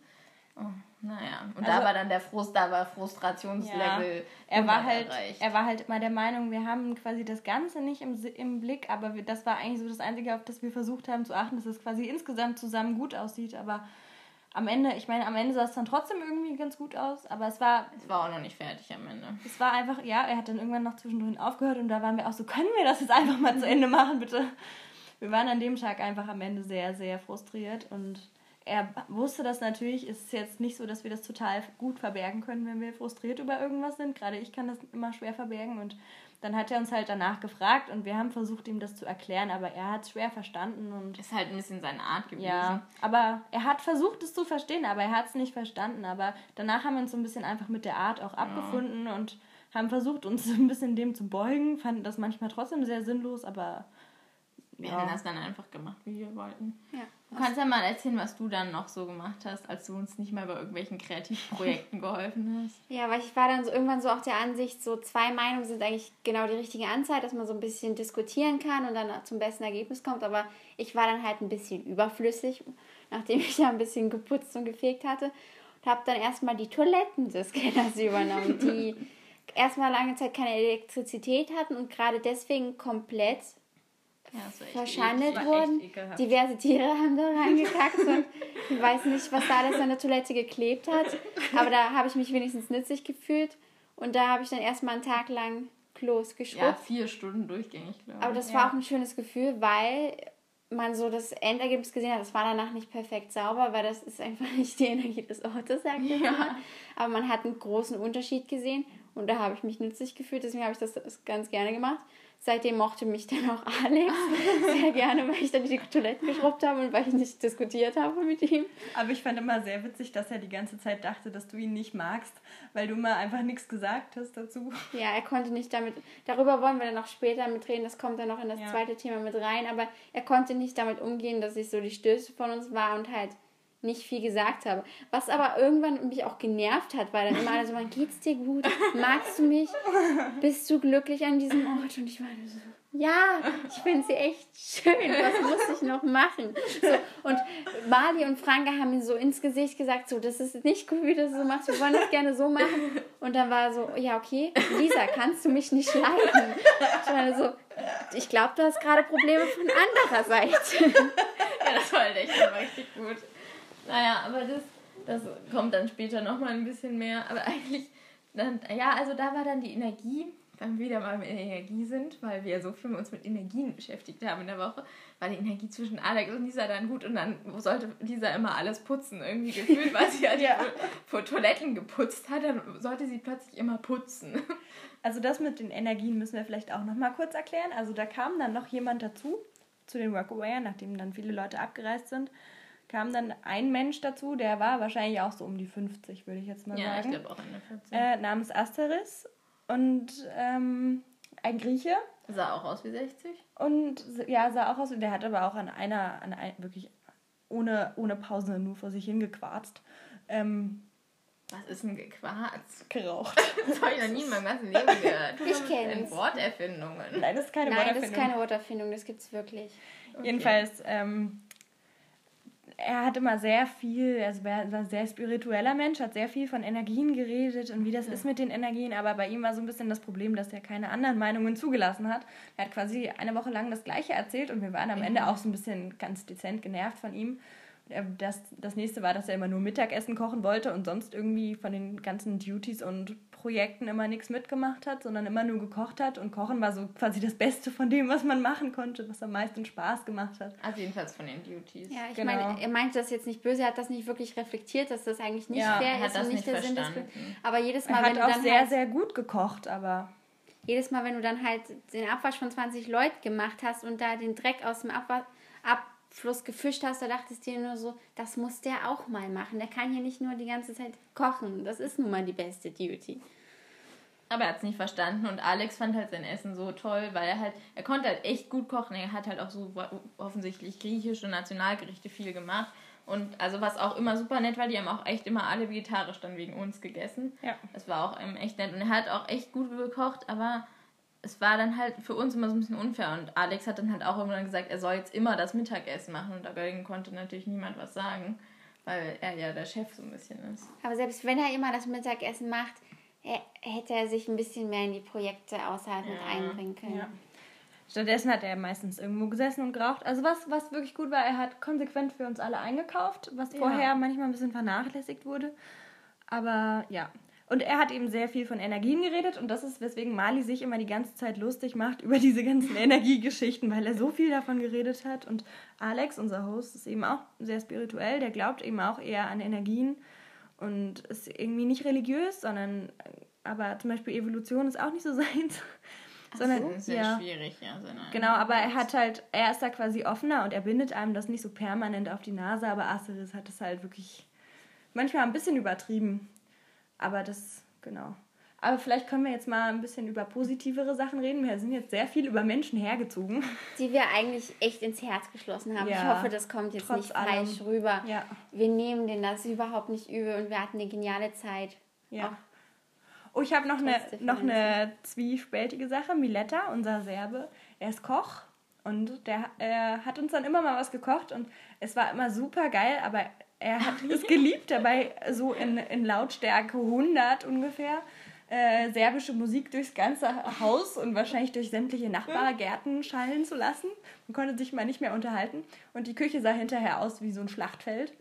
[SPEAKER 2] Oh, naja, und also, da war dann der Frust, da war Frustrationslevel. Ja,
[SPEAKER 1] er war halt, erreicht. er war halt immer der Meinung, wir haben quasi das Ganze nicht im, im Blick, aber wir, das war eigentlich so das Einzige, auf das wir versucht haben zu achten, dass es quasi insgesamt zusammen gut aussieht. Aber am Ende, ich meine, am Ende sah es dann trotzdem irgendwie ganz gut aus, aber es war.
[SPEAKER 2] Es war auch noch nicht fertig am Ende.
[SPEAKER 1] Es war einfach, ja, er hat dann irgendwann noch zwischendrin aufgehört und da waren wir auch so, können wir das jetzt einfach mal zu Ende machen, bitte? Wir waren an dem Tag einfach am Ende sehr, sehr frustriert und er wusste das natürlich. Es ist jetzt nicht so, dass wir das total gut verbergen können, wenn wir frustriert über irgendwas sind. Gerade ich kann das immer schwer verbergen und dann hat er uns halt danach gefragt und wir haben versucht, ihm das zu erklären, aber er hat es schwer verstanden und.
[SPEAKER 2] Ist halt ein bisschen seine Art gewesen.
[SPEAKER 1] Ja, aber er hat versucht, es zu verstehen, aber er hat es nicht verstanden. Aber danach haben wir uns so ein bisschen einfach mit der Art auch abgefunden ja. und haben versucht, uns ein bisschen dem zu beugen, fanden das manchmal trotzdem sehr sinnlos, aber.
[SPEAKER 2] Wir ja. haben das dann einfach gemacht, wie wir wollten. Ja. Du kannst ja mal erzählen, was du dann noch so gemacht hast, als du uns nicht mal bei irgendwelchen Kreativprojekten geholfen hast.
[SPEAKER 3] Ja, weil ich war dann so irgendwann so auch der Ansicht, so zwei Meinungen sind eigentlich genau die richtige Anzahl, dass man so ein bisschen diskutieren kann und dann zum besten Ergebnis kommt. Aber ich war dann halt ein bisschen überflüssig, nachdem ich ja ein bisschen geputzt und gefegt hatte. Und habe dann erstmal die Toiletten des Kellers übernommen, die erstmal lange Zeit keine Elektrizität hatten und gerade deswegen komplett ja, verschandelt wurden. Diverse Tiere haben da reingekackt und ich weiß nicht, was da alles an der Toilette geklebt hat. Aber da habe ich mich wenigstens nützlich gefühlt. Und da habe ich dann erstmal einen Tag lang Klos geschrubbt. Ja,
[SPEAKER 2] vier Stunden durchgängig, glaube
[SPEAKER 3] ich. Aber das ja. war auch ein schönes Gefühl, weil man so das Endergebnis gesehen hat, das war danach nicht perfekt sauber, weil das ist einfach nicht die Energie des Autos, sagt ich ja. mal. Aber man hat einen großen Unterschied gesehen und da habe ich mich nützlich gefühlt, deswegen habe ich das ganz gerne gemacht. Seitdem mochte mich dann auch Alex sehr gerne, weil ich dann die Toiletten geschrubbt habe und weil ich nicht diskutiert habe mit ihm.
[SPEAKER 1] Aber ich fand immer sehr witzig, dass er die ganze Zeit dachte, dass du ihn nicht magst, weil du mal einfach nichts gesagt hast dazu.
[SPEAKER 3] Ja, er konnte nicht damit, darüber wollen wir dann noch später mitreden, das kommt dann noch in das ja. zweite Thema mit rein, aber er konnte nicht damit umgehen, dass ich so die Stöße von uns war und halt nicht viel gesagt habe. Was aber irgendwann mich auch genervt hat, weil dann immer alle so, man geht's dir gut? Magst du mich? Bist du glücklich an diesem Ort? Und ich war so, ja, ich finde sie echt schön. Was muss ich noch machen? So, und Mali und Franke haben ihm so ins Gesicht gesagt, so, das ist nicht gut, wie du das so machst. Wir wollen das gerne so machen. Und dann war so, ja, okay, Lisa, kannst du mich nicht leiden? Ich war so, ich glaube, du hast gerade Probleme von anderer Seite.
[SPEAKER 2] Ja, das war halt echt richtig gut. Naja, aber das, das kommt dann später nochmal ein bisschen mehr. Aber eigentlich, dann, ja, also da war dann die Energie, wenn wir wieder mal mit Energie sind, weil wir so viel mit uns mit Energien beschäftigt haben in der Woche, war die Energie zwischen Alex und Lisa dann gut und dann sollte Lisa immer alles putzen, irgendwie gefühlt, weil sie halt ja. vor Toiletten geputzt hat, dann sollte sie plötzlich immer putzen.
[SPEAKER 1] Also das mit den Energien müssen wir vielleicht auch nochmal kurz erklären. Also da kam dann noch jemand dazu, zu den Workaway, nachdem dann viele Leute abgereist sind kam dann ein Mensch dazu, der war wahrscheinlich auch so um die 50, würde ich jetzt mal ja, sagen. Ja, ich glaube auch eine 40. Äh, namens Asteris und ähm, ein Grieche.
[SPEAKER 2] Sah auch aus wie 60.
[SPEAKER 1] Und ja, sah auch aus, der hat aber auch an einer, an ein, wirklich ohne, ohne Pause nur vor sich hingequarzt. Ähm,
[SPEAKER 2] was ist denn gequarzt?
[SPEAKER 1] Geraucht.
[SPEAKER 2] Das habe ich noch nie in meinem ganzen Leben gehört. Ich kenne es. Worterfindungen.
[SPEAKER 3] Nein, das ist keine Nein, Worterfindung. Nein, das ist keine Worterfindung, das gibt es wirklich.
[SPEAKER 1] Okay. Jedenfalls ähm, er hat immer sehr viel, also er war ein sehr spiritueller Mensch, hat sehr viel von Energien geredet und wie das ja. ist mit den Energien, aber bei ihm war so ein bisschen das Problem, dass er keine anderen Meinungen zugelassen hat. Er hat quasi eine Woche lang das Gleiche erzählt und wir waren am Ende auch so ein bisschen ganz dezent genervt von ihm. Das, das nächste war, dass er immer nur Mittagessen kochen wollte und sonst irgendwie von den ganzen Duties und Projekten immer nichts mitgemacht hat, sondern immer nur gekocht hat. Und Kochen war so quasi das Beste von dem, was man machen konnte, was am meisten Spaß gemacht hat.
[SPEAKER 2] Also jedenfalls von den Duties.
[SPEAKER 3] Ja, ich genau. meine, er meinte das jetzt nicht böse, er hat das nicht wirklich reflektiert, dass das eigentlich nicht ja, fair ist und nicht, nicht der Sinn des Aber jedes Mal,
[SPEAKER 1] er hat wenn auch sehr, halt sehr gut gekocht, aber
[SPEAKER 3] jedes Mal, wenn du dann halt den Abwasch von 20 Leuten gemacht hast und da den Dreck aus dem Abwasch, ab, Fluss gefischt hast, da dachtest du dir nur so, das muss der auch mal machen. Der kann hier nicht nur die ganze Zeit kochen. Das ist nun mal die beste Duty.
[SPEAKER 2] Aber er hat es nicht verstanden und Alex fand halt sein Essen so toll, weil er halt, er konnte halt echt gut kochen. Er hat halt auch so offensichtlich griechische Nationalgerichte viel gemacht. Und also was auch immer super nett war, die haben auch echt immer alle vegetarisch dann wegen uns gegessen. Ja. Das war auch echt nett. Und er hat auch echt gut gekocht, aber es war dann halt für uns immer so ein bisschen unfair. Und Alex hat dann halt auch irgendwann gesagt, er soll jetzt immer das Mittagessen machen. Und dagegen konnte natürlich niemand was sagen. weil er ja der Chef so ein bisschen ist.
[SPEAKER 3] Aber selbst wenn er immer das Mittagessen macht, er, hätte er sich ein bisschen mehr in die Projekte außerhalb mit einbringen können.
[SPEAKER 1] Ja. Stattdessen hat er meistens irgendwo gesessen und geraucht. Also was, was wirklich gut war, er hat konsequent für uns alle eingekauft, was
[SPEAKER 2] Ja.
[SPEAKER 1] vorher manchmal ein bisschen vernachlässigt wurde. Aber ja. Und er hat eben sehr viel von Energien geredet und das ist, weswegen Mali sich immer die ganze Zeit lustig macht über diese ganzen Energiegeschichten, weil er so viel davon geredet hat. Und Alex, unser Host, ist eben auch sehr spirituell, der glaubt eben auch eher an Energien und ist irgendwie nicht religiös, sondern aber zum Beispiel Evolution ist auch nicht so seins. sondern
[SPEAKER 2] Das ist sehr
[SPEAKER 1] ja.
[SPEAKER 2] schwierig, ja. Seine
[SPEAKER 1] Genau, aber er hat halt, er ist da quasi offener und er bindet einem das nicht so permanent auf die Nase, aber Asteris hat es halt wirklich manchmal ein bisschen übertrieben. Aber das, genau. Aber vielleicht können wir jetzt mal ein bisschen über positivere Sachen reden. Wir sind jetzt sehr viel über Menschen hergezogen.
[SPEAKER 3] Die wir eigentlich echt ins Herz geschlossen haben. Ich
[SPEAKER 1] Ja,
[SPEAKER 3] hoffe, das kommt jetzt nicht
[SPEAKER 1] allem.
[SPEAKER 3] falsch rüber.
[SPEAKER 1] Ja.
[SPEAKER 3] Wir nehmen denen das überhaupt nicht übel und wir hatten eine geniale Zeit.
[SPEAKER 1] Ja. Oh, ich habe noch eine, noch eine zwiespältige Sache. Miletta, unser Serbe, er ist Koch und der er hat uns dann immer mal was gekocht und es war immer super geil, aber er hat es geliebt, dabei so in, in Lautstärke 100 ungefähr äh, serbische Musik durchs ganze Haus und wahrscheinlich durch sämtliche Nachbargärten schallen zu lassen. Man konnte sich mal nicht mehr unterhalten und die Küche sah hinterher aus wie so ein Schlachtfeld.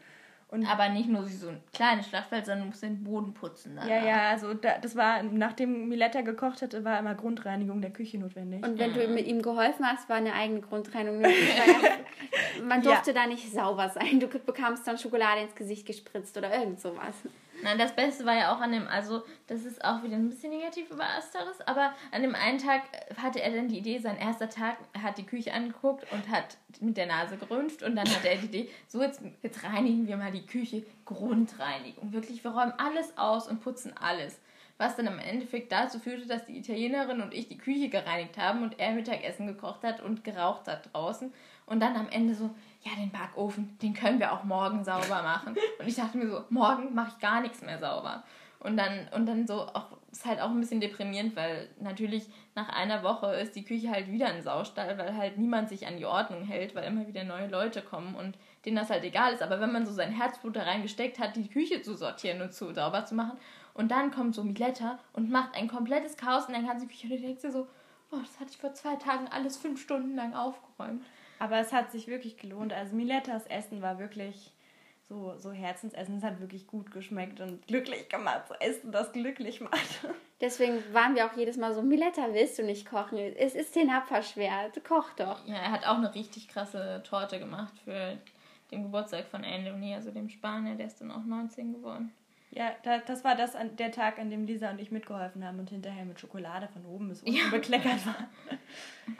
[SPEAKER 1] Und
[SPEAKER 2] Aber nicht nur wie so ein kleines Schlachtfeld, sondern du musst den Boden putzen. Danach.
[SPEAKER 1] ja, ja, also da, das war, nachdem Miletta gekocht hatte, war immer Grundreinigung der Küche notwendig.
[SPEAKER 3] Und wenn du mit ihm geholfen hast, war eine eigene Grundreinigung nötig. weil Man durfte da nicht sauber sein. Du bekamst dann Schokolade ins Gesicht gespritzt oder irgend sowas.
[SPEAKER 2] Nein, das Beste war ja auch an dem, also das ist auch wieder ein bisschen negativ über Asteris, aber an dem einen Tag hatte er dann die Idee, sein erster Tag, hat die Küche angeguckt und hat mit der Nase gerümpft und dann hatte er die Idee, so jetzt, jetzt reinigen wir mal die Küche, Grundreinigung. Wirklich, wir räumen alles aus und putzen alles. Was dann im Endeffekt dazu führte, dass die Italienerin und ich die Küche gereinigt haben und er Mittagessen gekocht hat und geraucht hat draußen. Und dann am Ende so, ja, den Backofen, den können wir auch morgen sauber machen. Und ich dachte mir so, morgen mache ich gar nichts mehr sauber. Und dann, und dann so, auch, ist halt auch ein bisschen deprimierend, weil natürlich nach einer Woche ist die Küche halt wieder ein Saustall, weil halt niemand sich an die Ordnung hält, weil immer wieder neue Leute kommen und denen das halt egal ist. Aber wenn man so sein Herzblut da reingesteckt hat, die Küche zu sortieren und zu sauber zu machen, und dann kommt so Miletta und macht ein komplettes Chaos in der ganzen Küche und du denkst dir so, oh, das hatte ich vor zwei Tagen alles fünf Stunden lang aufgeräumt.
[SPEAKER 1] Aber es hat sich wirklich gelohnt. Also Milettas Essen war wirklich so, so Herzensessen. Es hat wirklich gut geschmeckt und glücklich gemacht. So Essen, das glücklich macht.
[SPEAKER 3] Deswegen waren wir auch jedes Mal so, Miletta, willst du nicht kochen? Es ist den Abwasch schwer. Koch doch.
[SPEAKER 2] Ja, er hat auch eine richtig krasse Torte gemacht für den Geburtstag von Anthony, also dem Spanier, der ist dann auch 19 geworden.
[SPEAKER 1] Ja, da, das war das an, der Tag, an dem Lisa und ich mitgeholfen haben und hinterher mit Schokolade von oben bis unten bekleckert war.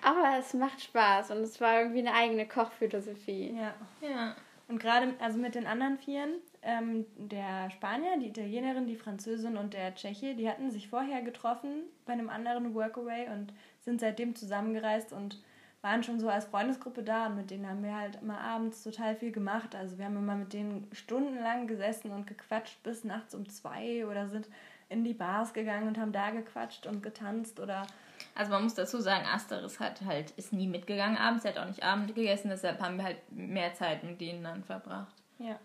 [SPEAKER 3] Aber es macht Spaß und es war irgendwie eine eigene Kochphilosophie.
[SPEAKER 1] Ja.
[SPEAKER 2] Ja.
[SPEAKER 1] Und gerade also mit den anderen Vieren, ähm, der Spanier, die Italienerin, die Französin und der Tscheche, die hatten sich vorher getroffen bei einem anderen Workaway und sind seitdem zusammengereist und waren schon so als Freundesgruppe da und mit denen haben wir halt immer abends total viel gemacht. Also wir haben immer mit denen stundenlang gesessen und gequatscht bis nachts um zwei oder sind in die Bars gegangen und haben da gequatscht und getanzt oder
[SPEAKER 2] Also man muss dazu sagen, Asteris hat halt, ist nie mitgegangen abends, er hat auch nicht Abend gegessen, deshalb haben wir halt mehr Zeit mit denen dann verbracht.
[SPEAKER 1] Ja.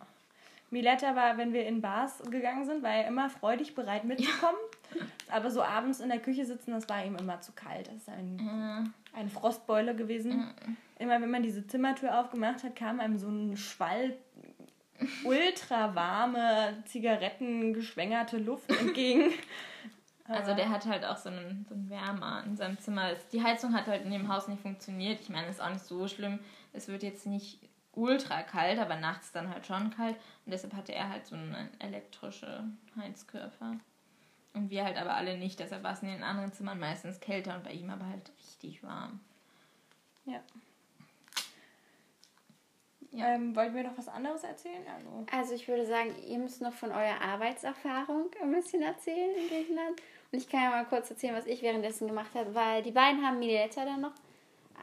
[SPEAKER 1] Miletta war, wenn wir in Bars gegangen sind, war er immer freudig bereit mitzukommen. Aber so abends in der Küche sitzen, das war ihm immer zu kalt. Das ist ein,
[SPEAKER 2] Ja.
[SPEAKER 1] eine Frostbeule gewesen. Immer wenn man diese Zimmertür aufgemacht hat, kam einem so ein Schwall ultra warme, zigarettengeschwängerte Luft entgegen.
[SPEAKER 2] Also der hat halt auch so einen, so einen Wärmer in seinem Zimmer. Die Heizung hat halt in dem Haus nicht funktioniert. Ich meine, ist auch nicht so schlimm. Es wird jetzt nicht ultra kalt, aber nachts dann halt schon kalt. Und deshalb hatte er halt so einen elektrische Heizkörper. Und wir halt aber alle nicht. Deshalb war es in den anderen Zimmern meistens kälter und bei ihm aber halt richtig warm.
[SPEAKER 1] Ja. Ähm, wollten wir noch was anderes erzählen? Also,
[SPEAKER 3] Also ich würde sagen, ihr müsst noch von eurer Arbeitserfahrung ein bisschen erzählen in Griechenland. Und ich kann ja mal kurz erzählen, was ich währenddessen gemacht habe, weil die beiden haben Miletta dann noch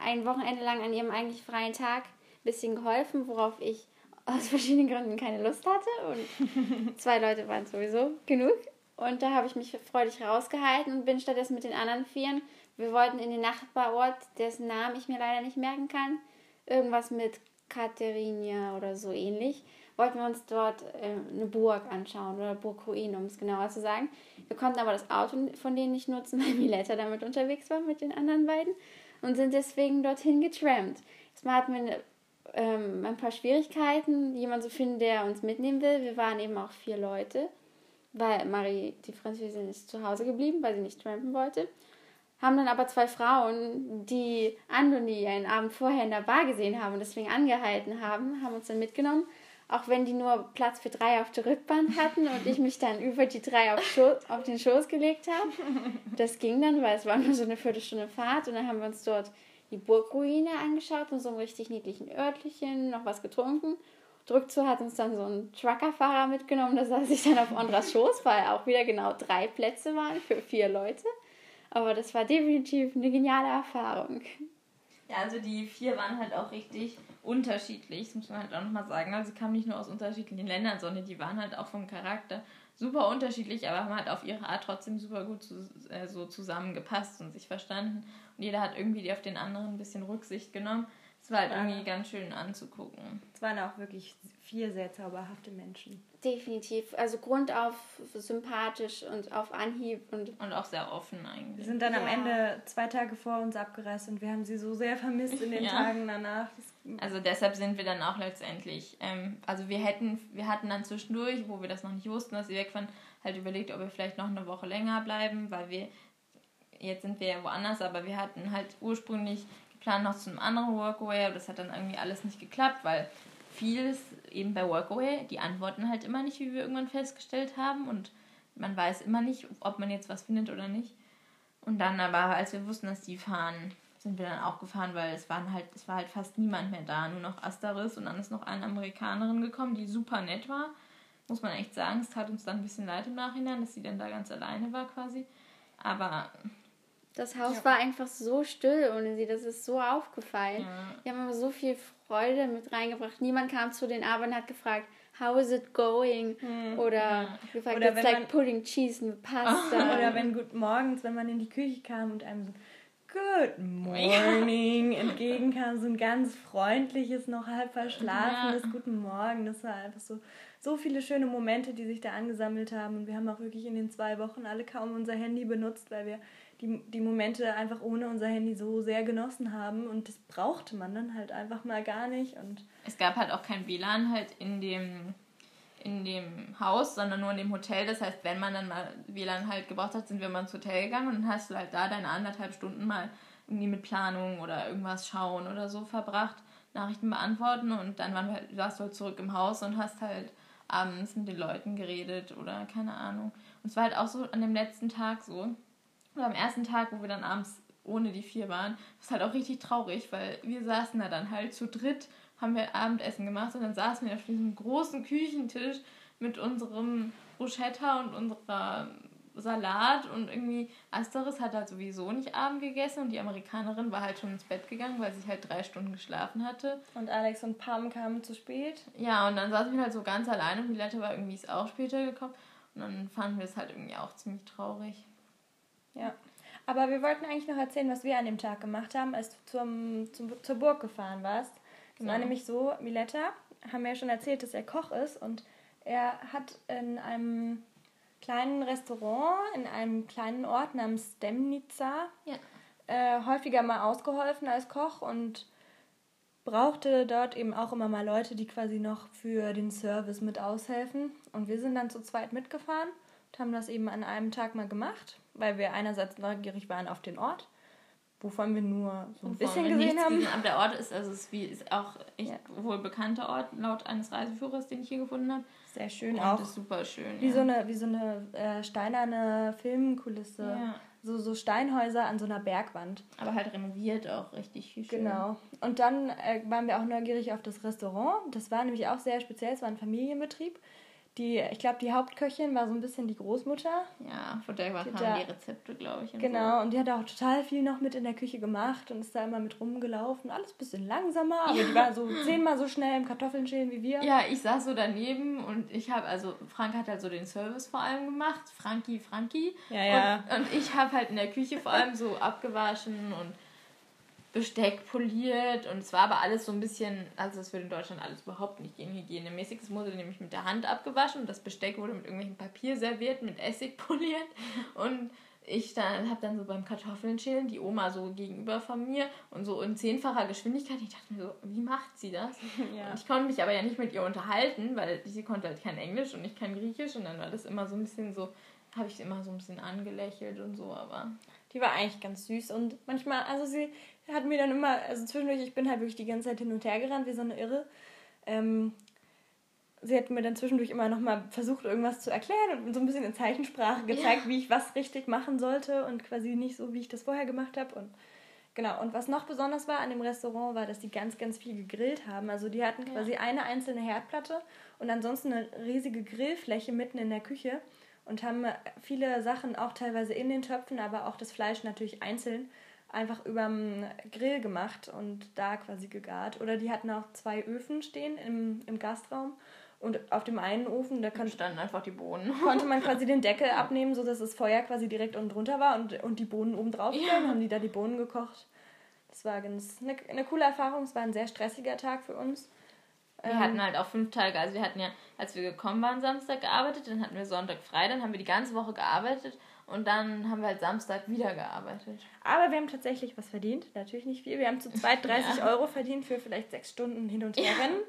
[SPEAKER 3] ein Wochenende lang an ihrem eigentlich freien Tag bisschen geholfen, worauf ich aus verschiedenen Gründen keine Lust hatte. Und zwei Leute waren sowieso genug. Und da habe ich mich freudig rausgehalten und bin stattdessen mit den anderen Vieren. Wir wollten in den Nachbarort, dessen Namen ich mir leider nicht merken kann. Irgendwas mit Katerinia oder so ähnlich, wollten wir uns dort äh, eine Burg anschauen oder Burgruin, um es genauer zu sagen. Wir konnten aber das Auto von denen nicht nutzen, weil Miletta damit unterwegs war mit den anderen beiden und sind deswegen dorthin getrampt. Erstmal hatten wir eine, ähm, ein paar Schwierigkeiten, jemanden zu finden, der uns mitnehmen will. Wir waren eben auch vier Leute, weil Marie, die Französin, ist zu Hause geblieben, weil sie nicht trampen wollte haben dann aber zwei Frauen, die Andoni einen Abend vorher in der Bar gesehen haben und deswegen angehalten haben, haben uns dann mitgenommen. Auch wenn die nur Platz für drei auf der Rückbahn hatten und ich mich dann über die drei auf, Schoß, auf den Schoß gelegt habe. Das ging dann, weil es war nur so eine Viertelstunde Fahrt und dann haben wir uns dort die Burgruine angeschaut und so einem richtig niedlichen Örtlichen, noch was getrunken. Rückzu hat uns dann so ein Truckerfahrer mitgenommen, da saß ich dann auf Andras Schoß, weil auch wieder genau drei Plätze waren für vier Leute. Aber das war definitiv eine geniale Erfahrung.
[SPEAKER 2] Ja, also die vier waren halt auch richtig unterschiedlich, das muss man halt auch nochmal sagen. Also sie kamen nicht nur aus unterschiedlichen Ländern, sondern die waren halt auch vom Charakter super unterschiedlich, aber haben halt auf ihre Art trotzdem super gut zu, äh, so zusammengepasst und sich verstanden. Und jeder hat irgendwie auf den anderen ein bisschen Rücksicht genommen. Es war halt irgendwie ganz schön anzugucken.
[SPEAKER 1] Es waren auch wirklich vier sehr zauberhafte Menschen.
[SPEAKER 3] Definitiv. Also grundauf sympathisch und auf Anhieb und.
[SPEAKER 2] Und auch sehr offen eigentlich.
[SPEAKER 1] Wir sind dann ja. am Ende zwei Tage vor uns abgereist und wir haben sie so sehr vermisst in den ja. Tagen danach.
[SPEAKER 2] also deshalb sind wir dann auch letztendlich, ähm, also wir hätten, wir hatten dann zwischendurch, wo wir das noch nicht wussten, dass sie wegfahren, halt überlegt, ob wir vielleicht noch eine Woche länger bleiben, weil wir, jetzt sind wir ja woanders, aber wir hatten halt ursprünglich geplant noch zu einem anderen Workaway, aber das hat dann irgendwie alles nicht geklappt, weil vieles eben bei Workaway, die antworten halt immer nicht, wie wir irgendwann festgestellt haben. Und man weiß immer nicht, ob man jetzt was findet oder nicht. Und dann aber, als wir wussten, dass die fahren, sind wir dann auch gefahren, weil es waren halt, es war halt fast niemand mehr da, nur noch Asteris und dann ist noch eine Amerikanerin gekommen, die super nett war. Muss man echt sagen, es tat uns dann ein bisschen leid im Nachhinein, dass sie dann da ganz alleine war quasi. Aber
[SPEAKER 3] das Haus ja. war einfach so still ohne sie. Das ist so aufgefallen. Ja. Die haben aber so viel Freude mit reingebracht. Niemand kam zu den Arbeiten und hat gefragt, how is it going? Hm. Oder ja. gefragt, Oder it's like man, pudding cheese and pasta.
[SPEAKER 1] Oder wenn gut morgens, wenn man in die Küche kam und einem so Good morning ja. entgegenkam, so ein ganz freundliches, noch halb verschlafenes ja. Guten Morgen. Das war einfach so, so viele schöne Momente, die sich da angesammelt haben. Und wir haben auch wirklich in den zwei Wochen alle kaum unser Handy benutzt, weil wir die, die Momente einfach ohne unser Handy so sehr genossen haben und das brauchte man dann halt einfach mal gar nicht. Und
[SPEAKER 2] es gab halt auch kein WLAN halt in dem, in dem Haus, sondern nur in dem Hotel. Das heißt, wenn man dann mal WLAN halt gebraucht hat, sind wir mal ins Hotel gegangen und dann hast du halt da deine anderthalb Stunden mal irgendwie mit Planung oder irgendwas schauen oder so verbracht, Nachrichten beantworten und dann waren wir, warst du halt zurück im Haus und hast halt abends mit den Leuten geredet oder keine Ahnung. Und es war halt auch so an dem letzten Tag so, und am ersten Tag, wo wir dann abends ohne die vier waren, war es halt auch richtig traurig, weil wir saßen da dann halt zu dritt, haben wir Abendessen gemacht und dann saßen wir auf diesem großen Küchentisch mit unserem Bruschetta und unserer Salat und irgendwie Asteris hat halt sowieso nicht Abend gegessen und die Amerikanerin war halt schon ins Bett gegangen, weil sie halt drei Stunden geschlafen hatte.
[SPEAKER 1] Und Alex und Pam kamen zu spät.
[SPEAKER 2] Ja, und dann saßen wir halt so ganz alleine und die Leute war irgendwie ist auch später gekommen und dann fanden wir es halt irgendwie auch ziemlich traurig.
[SPEAKER 1] Ja. Aber wir wollten eigentlich noch erzählen, was wir an dem Tag gemacht haben, als du zum, zum, zur Burg gefahren warst. Es war nämlich so, Miletta, haben wir ja schon erzählt, dass er Koch ist und er hat in einem kleinen Restaurant, in einem kleinen Ort namens Demnica, ja. äh, häufiger mal ausgeholfen als Koch und brauchte dort eben auch immer mal Leute, die quasi noch für den Service mit aushelfen. Und wir sind dann zu zweit mitgefahren und haben das eben an einem Tag mal gemacht weil wir einerseits neugierig waren auf den Ort, wovon wir nur so ein bisschen
[SPEAKER 2] gesehen haben. Gesehen, aber der Ort ist also ist wie ist auch echt ja. wohl bekannter Ort laut eines Reiseführers, den ich hier gefunden habe.
[SPEAKER 1] Sehr schön Und auch.
[SPEAKER 2] Ist super schön.
[SPEAKER 1] Wie ja. so eine wie so eine äh, steinerne Filmkulisse. Ja. So, so Steinhäuser an so einer Bergwand.
[SPEAKER 2] Aber halt renoviert auch richtig schön.
[SPEAKER 1] Genau. Und dann äh, waren wir auch neugierig auf das Restaurant. Das war nämlich auch sehr speziell. Es war ein Familienbetrieb die, ich glaube, die Hauptköchin war so ein bisschen die Großmutter.
[SPEAKER 2] Ja, von der kamen die Rezepte, glaube ich.
[SPEAKER 1] Und genau, so. und die hat auch total viel noch mit in der Küche gemacht und ist da immer mit rumgelaufen. Alles ein bisschen langsamer, aber ja. die war so zehnmal so schnell im Kartoffeln schälen wie wir.
[SPEAKER 2] Ja, ich saß so daneben und ich habe, also Frank hat halt so den Service vor allem gemacht. Frankie, Frankie. Ja, ja. Und, und ich habe halt in der Küche vor allem so abgewaschen und Besteck poliert und es war aber alles so ein bisschen, also das würde in Deutschland alles überhaupt nicht gehen, hygienemäßig. Es wurde nämlich mit der Hand abgewaschen und das Besteck wurde mit irgendwelchem Papier serviert, mit Essig poliert und ich dann habe dann so beim Kartoffeln schälen die Oma so gegenüber von mir und so in zehnfacher Geschwindigkeit. Ich dachte mir so, wie macht sie das? Ja. Und ich konnte mich aber ja nicht mit ihr unterhalten, weil sie konnte halt kein Englisch und ich kein Griechisch und dann war das immer so ein bisschen so, habe ich immer so ein bisschen angelächelt und so, aber
[SPEAKER 1] die war eigentlich ganz süß und manchmal, also sie hat mir dann immer, also zwischendurch, ich bin halt wirklich die ganze Zeit hin und her gerannt, wie so eine Irre. Ähm, sie hat mir dann zwischendurch immer nochmal versucht, irgendwas zu erklären und so ein bisschen in Zeichensprache gezeigt, ja. wie ich was richtig machen sollte und quasi nicht so, wie ich das vorher gemacht habe. Und genau, und was noch besonders war an dem Restaurant, war, dass die ganz, ganz viel gegrillt haben. Also die hatten quasi ja. eine einzelne Herdplatte und ansonsten eine riesige Grillfläche mitten in der Küche und haben viele Sachen auch teilweise in den Töpfen, aber auch das Fleisch natürlich einzeln einfach überm Grill gemacht und da quasi gegart. Oder die hatten auch zwei Öfen stehen im, im Gastraum und auf dem einen Ofen, da
[SPEAKER 2] kann, standen einfach die Bohnen.
[SPEAKER 1] Konnte man quasi den Deckel abnehmen, sodass das Feuer quasi direkt unten drunter war und, und die Bohnen oben drauf ja. haben die da die Bohnen gekocht. Das war ganz eine, eine coole Erfahrung. Es war ein sehr stressiger Tag für uns.
[SPEAKER 2] Wir ähm, hatten halt auch fünf Tage, also wir hatten ja, als wir gekommen waren, Samstag gearbeitet, dann hatten wir Sonntag frei, dann haben wir die ganze Woche gearbeitet und dann haben wir halt Samstag wieder gearbeitet.
[SPEAKER 1] Aber wir haben tatsächlich was verdient, natürlich nicht viel. Wir haben zu zweit 30 ja. Euro verdient für vielleicht sechs Stunden hin und her ja. rennen.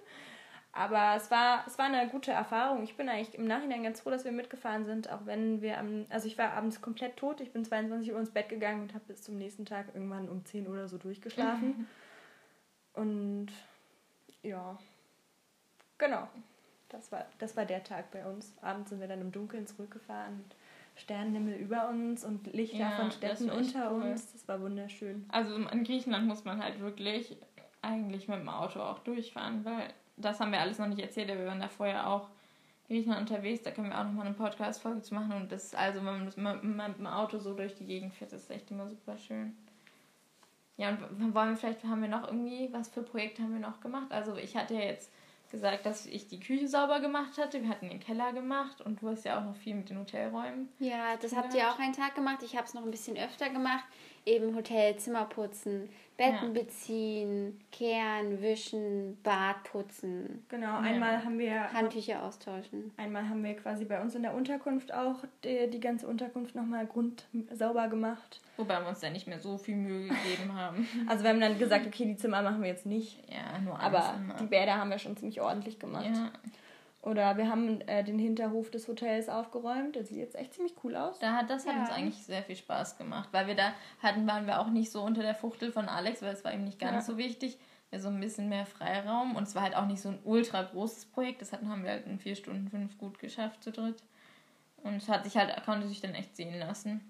[SPEAKER 1] Aber es war, es war eine gute Erfahrung. Ich bin eigentlich im Nachhinein ganz froh, dass wir mitgefahren sind, auch wenn wir am, also ich war abends komplett tot. Ich bin 22 Uhr ins Bett gegangen und habe bis zum nächsten Tag irgendwann um 10 Uhr oder so durchgeschlafen. und ja, genau. Das war, das war der Tag bei uns. Abends sind wir dann im Dunkeln zurückgefahren. Sternenhimmel über uns und Lichter ja, von Städten unter cool. uns. Das war wunderschön.
[SPEAKER 2] Also in Griechenland muss man halt wirklich eigentlich mit dem Auto auch durchfahren, weil das haben wir alles noch nicht erzählt, aber wir waren da vorher auch in Griechenland unterwegs, da können wir auch nochmal eine Podcast-Folge zu machen. Und das, also, wenn man mit dem Auto so durch die Gegend fährt, das ist echt immer super schön. Ja, und wollen wir vielleicht, haben wir noch irgendwie, was für Projekte haben wir noch gemacht? Also, ich hatte ja jetzt gesagt, dass ich die Küche sauber gemacht hatte. Wir hatten den Keller gemacht und du hast ja auch noch viel mit den Hotelräumen.
[SPEAKER 3] Ja, das habt ihr auch einen Tag gemacht. Ich habe es noch ein bisschen öfter gemacht. Eben Hotelzimmer putzen, Betten ja. beziehen, kehren, wischen, Bad putzen.
[SPEAKER 1] Genau, einmal ja. haben wir
[SPEAKER 3] Handtücher austauschen.
[SPEAKER 1] Einmal haben wir quasi bei uns in der Unterkunft auch die, die ganze Unterkunft nochmal grundsauber gemacht.
[SPEAKER 2] Wobei wir uns da nicht mehr so viel Mühe gegeben haben.
[SPEAKER 1] Also wir haben dann gesagt, okay, die Zimmer machen wir jetzt nicht. Ja, nur Aber Zimmer. die Bäder haben wir schon ziemlich ordentlich gemacht. Ja. Oder wir haben äh, den Hinterhof des Hotels aufgeräumt. Der sieht jetzt echt ziemlich cool aus.
[SPEAKER 2] Da hat, das hat ja. uns eigentlich sehr viel Spaß gemacht, weil wir da hatten, waren wir auch nicht so unter der Fuchtel von Alex, weil es war ihm nicht ganz ja. so wichtig. Wir so ein bisschen mehr Freiraum und es war halt auch nicht so ein ultra großes Projekt. Das hatten, haben wir halt in vier Stunden fünf gut geschafft zu dritt. Und es hat sich halt, konnte sich dann echt sehen lassen.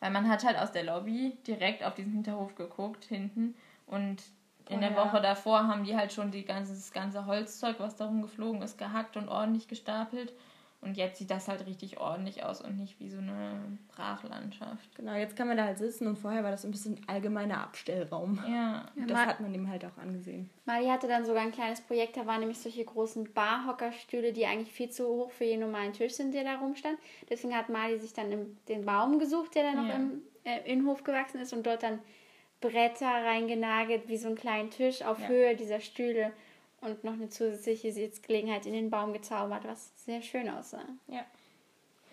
[SPEAKER 2] Weil man hat halt aus der Lobby direkt auf diesen Hinterhof geguckt, hinten. Und in der Woche davor haben die halt schon die ganze, das ganze Holzzeug, was darum geflogen ist, gehackt und ordentlich gestapelt. Und jetzt sieht das halt richtig ordentlich aus und nicht wie so eine Brachlandschaft.
[SPEAKER 1] Genau, jetzt kann man da halt sitzen und vorher war das ein bisschen allgemeiner Abstellraum. Ja. Das ja, hat man dem halt auch angesehen.
[SPEAKER 3] Mali hatte dann sogar ein kleines Projekt, da waren nämlich solche großen Barhockerstühle, die eigentlich viel zu hoch für jeden normalen Tisch sind, der da rumstand. Deswegen hat Mali sich dann im, den Baum gesucht, der dann noch ja. im äh, Innenhof gewachsen ist und dort dann Bretter reingenagelt, wie so ein kleinen Tisch auf ja. Höhe dieser Stühle und noch eine zusätzliche Sitzgelegenheit in den Baum gezaubert, was sehr schön aussah.
[SPEAKER 1] Ja.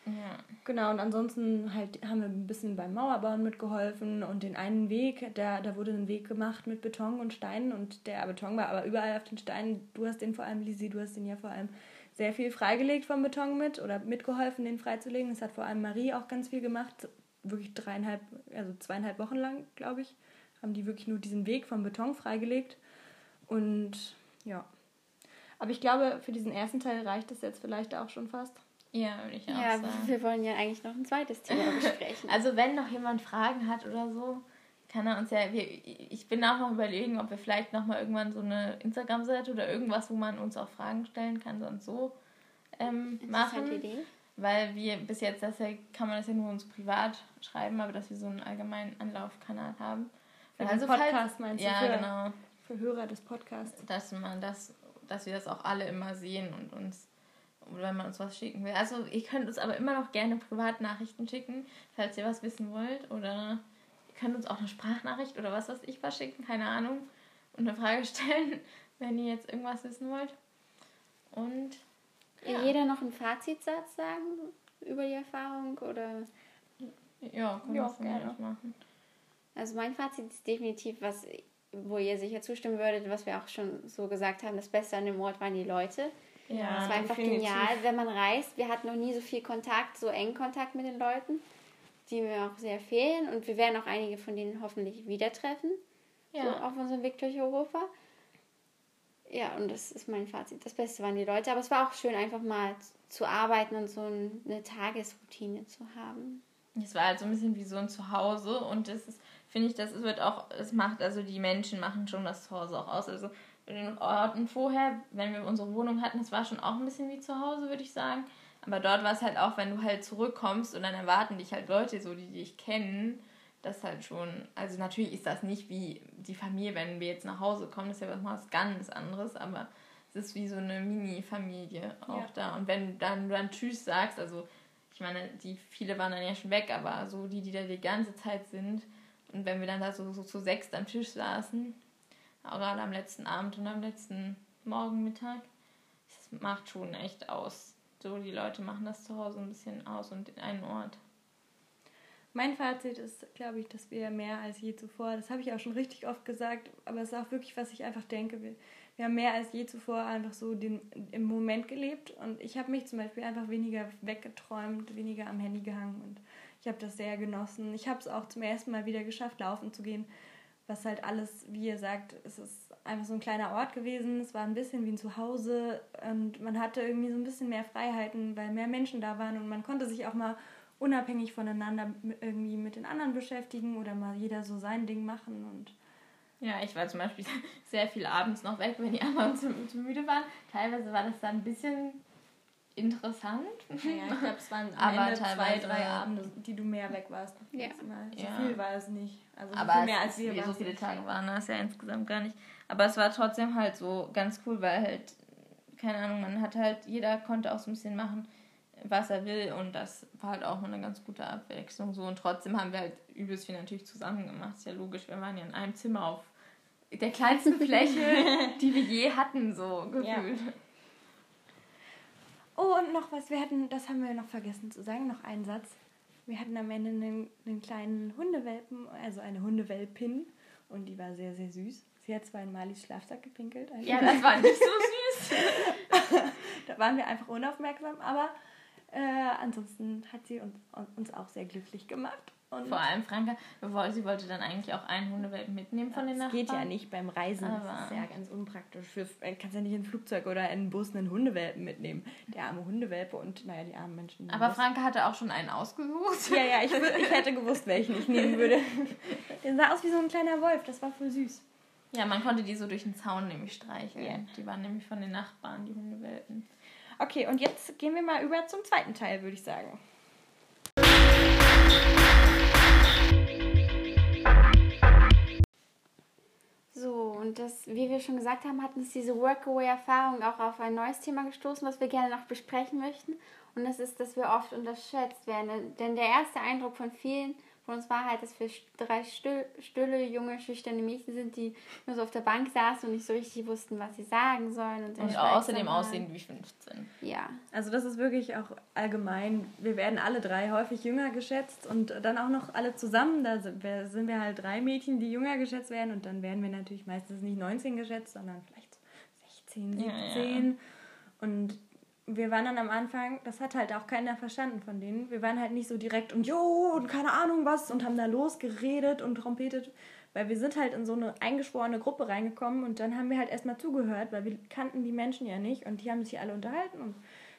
[SPEAKER 1] Ja. Genau, und ansonsten halt haben wir ein bisschen beim Mauerbauen mitgeholfen und den einen Weg, da, da wurde ein Weg gemacht mit Beton und Steinen und der Beton war aber überall auf den Steinen. Du hast den vor allem, Lisi, du hast den ja vor allem sehr viel freigelegt vom Beton mit oder mitgeholfen, den freizulegen. Das hat vor allem Marie auch ganz viel gemacht, wirklich dreieinhalb, also zweieinhalb Wochen lang, glaube ich haben die wirklich nur diesen Weg vom Beton freigelegt. Und ja. Aber ich glaube, für diesen ersten Teil reicht das jetzt vielleicht auch schon fast.
[SPEAKER 3] Ja, würde ich auch ja, sagen. Wir wollen ja eigentlich noch ein zweites Thema besprechen.
[SPEAKER 2] also wenn noch jemand Fragen hat oder so, kann er uns ja. Wir, ich bin auch noch überlegen, ob wir vielleicht noch mal irgendwann so eine Instagram-Seite oder irgendwas, wo man uns auch Fragen stellen kann, sonst so ähm, machen. Idee. Weil wir bis jetzt, das ja, kann man das ja nur uns privat schreiben, aber dass wir so einen allgemeinen Anlaufkanal haben. Für also Podcast falls, meinst du? Ja,
[SPEAKER 1] für, genau. Für Hörer des Podcasts.
[SPEAKER 2] Dass man das, dass wir das auch alle immer sehen und uns, wenn man uns was schicken will. Also ihr könnt uns aber immer noch gerne Privatnachrichten schicken, falls ihr was wissen wollt. Oder Ihr könnt uns auch eine Sprachnachricht oder was weiß ich was schicken, keine Ahnung. Und eine Frage stellen, wenn ihr jetzt irgendwas wissen wollt. Und.
[SPEAKER 3] Ja. Jeder noch einen Fazitsatz sagen über die Erfahrung oder. Ja, wir gerne machen. Also mein Fazit ist definitiv, was, wo ihr sicher zustimmen würdet, was wir auch schon so gesagt haben, das Beste an dem Ort waren die Leute. Ja, es war einfach definitiv. genial, wenn man reist. Wir hatten noch nie so viel Kontakt, so engen Kontakt mit den Leuten, die mir auch sehr fehlen. Und wir werden auch einige von denen hoffentlich wieder treffen. Ja. So auf unserem Weg durch Europa. Ja, und das ist mein Fazit. Das Beste waren die Leute. Aber es war auch schön, einfach mal zu arbeiten und so eine Tagesroutine zu haben.
[SPEAKER 2] Es war halt so ein bisschen wie so ein Zuhause und das ist, finde ich, das wird auch, es macht, also die Menschen machen schon das Zuhause auch aus. Also in den Orten vorher, wenn wir unsere Wohnung hatten, das war schon auch ein bisschen wie zu Hause, würde ich sagen. Aber dort war es halt auch, wenn du halt zurückkommst und dann erwarten dich halt Leute so, die dich kennen, das halt schon, also natürlich ist das nicht wie die Familie, wenn wir jetzt nach Hause kommen, das ist ja was ganz anderes, aber es ist wie so eine Mini-Familie auch ja. da. Und wenn dann du dann Tschüss sagst, also ich meine, die viele waren dann ja schon weg, aber so die, die da die ganze Zeit sind. Und wenn wir dann da so, so zu sechs am Tisch saßen, auch gerade am letzten Abend und am letzten Morgen, Mittag, das macht schon echt aus. So, die Leute machen das zu Hause ein bisschen aus und in einen Ort.
[SPEAKER 1] Mein Fazit ist, glaube ich, dass wir mehr als je zuvor, das habe ich auch schon richtig oft gesagt, aber es ist auch wirklich, was ich einfach denke, wir, wir haben mehr als je zuvor einfach so den, im Moment gelebt und ich habe mich zum Beispiel einfach weniger weggeträumt, weniger am Handy gehangen und ich habe das sehr genossen. Ich habe es auch zum ersten Mal wieder geschafft, laufen zu gehen, was halt alles, wie ihr sagt, es ist einfach so ein kleiner Ort gewesen. Es war ein bisschen wie ein Zuhause und man hatte irgendwie so ein bisschen mehr Freiheiten, weil mehr Menschen da waren und man konnte sich auch mal unabhängig voneinander irgendwie mit den anderen beschäftigen oder mal jeder so sein Ding machen und
[SPEAKER 2] ja, ich war zum Beispiel sehr viel abends noch weg, wenn die anderen zu, zu müde waren. Teilweise war das dann ein bisschen interessant. Ja, ich glaube, es waren
[SPEAKER 1] am aber Ende zwei, drei Abende, die du mehr weg warst. Ja. So ja. viel war es nicht. Also so aber viel mehr
[SPEAKER 2] als wir. So viele Tage waren das ja insgesamt gar nicht. Aber es war trotzdem halt so ganz cool, weil halt, keine Ahnung, man hat halt, jeder konnte auch so ein bisschen machen, was er will und das war halt auch eine ganz gute Abwechslung so und trotzdem haben wir halt übelst viel natürlich zusammen gemacht. Ist ja logisch, wir waren ja in einem Zimmer auf der kleinsten Fläche, die wir je hatten, so gefühlt. Ja.
[SPEAKER 1] Oh, und noch was, wir hatten, das haben wir noch vergessen zu sagen, noch einen Satz. Wir hatten am Ende einen, einen kleinen Hundewelpen, also eine Hundewelpin und die war sehr, sehr süß. Sie hat zwar in Malis Schlafsack gepinkelt. Ja, das war nicht so süß. da waren wir einfach unaufmerksam, aber äh, ansonsten hat sie uns, uns auch sehr glücklich gemacht.
[SPEAKER 2] Und Vor allem Franka, sie wollte dann eigentlich auch einen Hundewelpen mitnehmen von den
[SPEAKER 1] Nachbarn. Das geht ja nicht beim Reisen. Aber das ist ja ganz unpraktisch. Du äh, kannst ja nicht in ein Flugzeug oder in einen Bus einen Hundewelpen mitnehmen. Der arme Hundewelpe und naja, die armen Menschen.
[SPEAKER 2] Aber Franka hatte auch schon einen ausgesucht.
[SPEAKER 1] Ja, ja, ich, ich hätte gewusst, welchen ich nehmen würde. Der sah aus wie so ein kleiner Wolf. Das war voll süß.
[SPEAKER 2] Ja, man konnte die so durch den Zaun nämlich streicheln. Yeah. Die waren nämlich von den Nachbarn, die Hundewelpen.
[SPEAKER 1] Okay, und jetzt gehen wir mal über zum zweiten Teil, würde ich sagen.
[SPEAKER 3] So, und das, wie wir schon gesagt haben, hat uns diese Workaway-Erfahrung auch auf ein neues Thema gestoßen, was wir gerne noch besprechen möchten. Und das ist, dass wir oft unterschätzt werden. Denn der erste Eindruck von vielen von uns war halt, dass wir drei stille, junge, schüchterne Mädchen sind, die nur so auf der Bank saßen und nicht so richtig wussten, was sie sagen sollen. Und, und außerdem aussehen wie 15.
[SPEAKER 1] Ja. Also das ist wirklich auch allgemein. Wir werden alle drei häufig jünger geschätzt und dann auch noch alle zusammen. Da sind wir, sind wir halt drei Mädchen, die jünger geschätzt werden und dann werden wir natürlich meistens nicht 19 geschätzt, sondern vielleicht 16, 17. Ja, ja. Und wir waren dann am Anfang, das hat halt auch keiner verstanden von denen. Wir waren halt nicht so direkt und jo und keine Ahnung was und haben da losgeredet und trompetet, weil wir sind halt in so eine eingeschworene Gruppe reingekommen und dann haben wir halt erstmal zugehört, weil wir kannten die Menschen ja nicht und die haben sich alle unterhalten und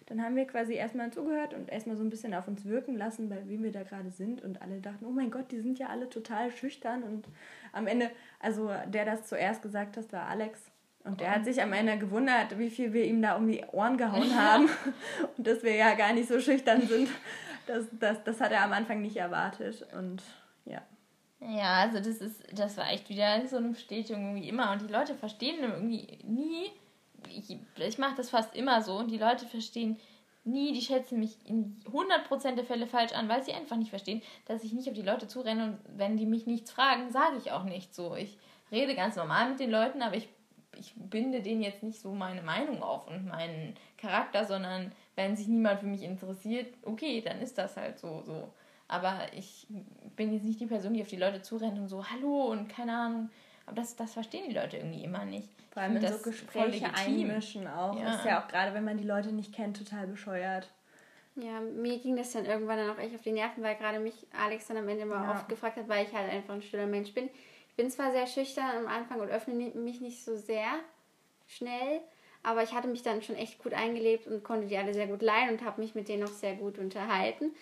[SPEAKER 1] dann haben wir quasi erstmal zugehört und erstmal so ein bisschen auf uns wirken lassen, bei wem wir da gerade sind und alle dachten, oh mein Gott, die sind ja alle total schüchtern und am Ende, also der das zuerst gesagt hat, war Alex und der hat sich am Ende gewundert, wie viel wir ihm da um die Ohren gehauen haben. Und dass wir ja gar nicht so schüchtern sind. Das, das, das hat er am Anfang nicht erwartet. Und ja.
[SPEAKER 2] Ja, also das ist, das war echt wieder so eine Bestätigung wie immer. Und die Leute verstehen irgendwie nie, ich, ich mache das fast immer so. Und die Leute verstehen nie, die schätzen mich in 100% der Fälle falsch an, weil sie einfach nicht verstehen, dass ich nicht auf die Leute zurenne. Und wenn die mich nichts fragen, sage ich auch nicht so. Ich rede ganz normal mit den Leuten, aber ich, ich binde denen jetzt nicht so meine Meinung auf und meinen Charakter, sondern wenn sich niemand für mich interessiert, okay, dann ist das halt so, so. Aber ich bin jetzt nicht die Person, die auf die Leute zurennt und so, hallo und keine Ahnung. Aber das, das verstehen die Leute irgendwie immer nicht. Vor allem in so
[SPEAKER 1] Gespräche einmischen auch. Ja. Ist ja auch gerade, wenn man die Leute nicht kennt, total bescheuert.
[SPEAKER 3] Ja, mir ging das dann irgendwann dann auch echt auf die Nerven, weil gerade mich Alex dann am Ende immer ja. oft gefragt hat, weil ich halt einfach ein stiller Mensch bin. Ich bin zwar sehr schüchtern am Anfang und öffne mich nicht so sehr schnell, aber ich hatte mich dann schon echt gut eingelebt und konnte die alle sehr gut leiden und habe mich mit denen auch sehr gut unterhalten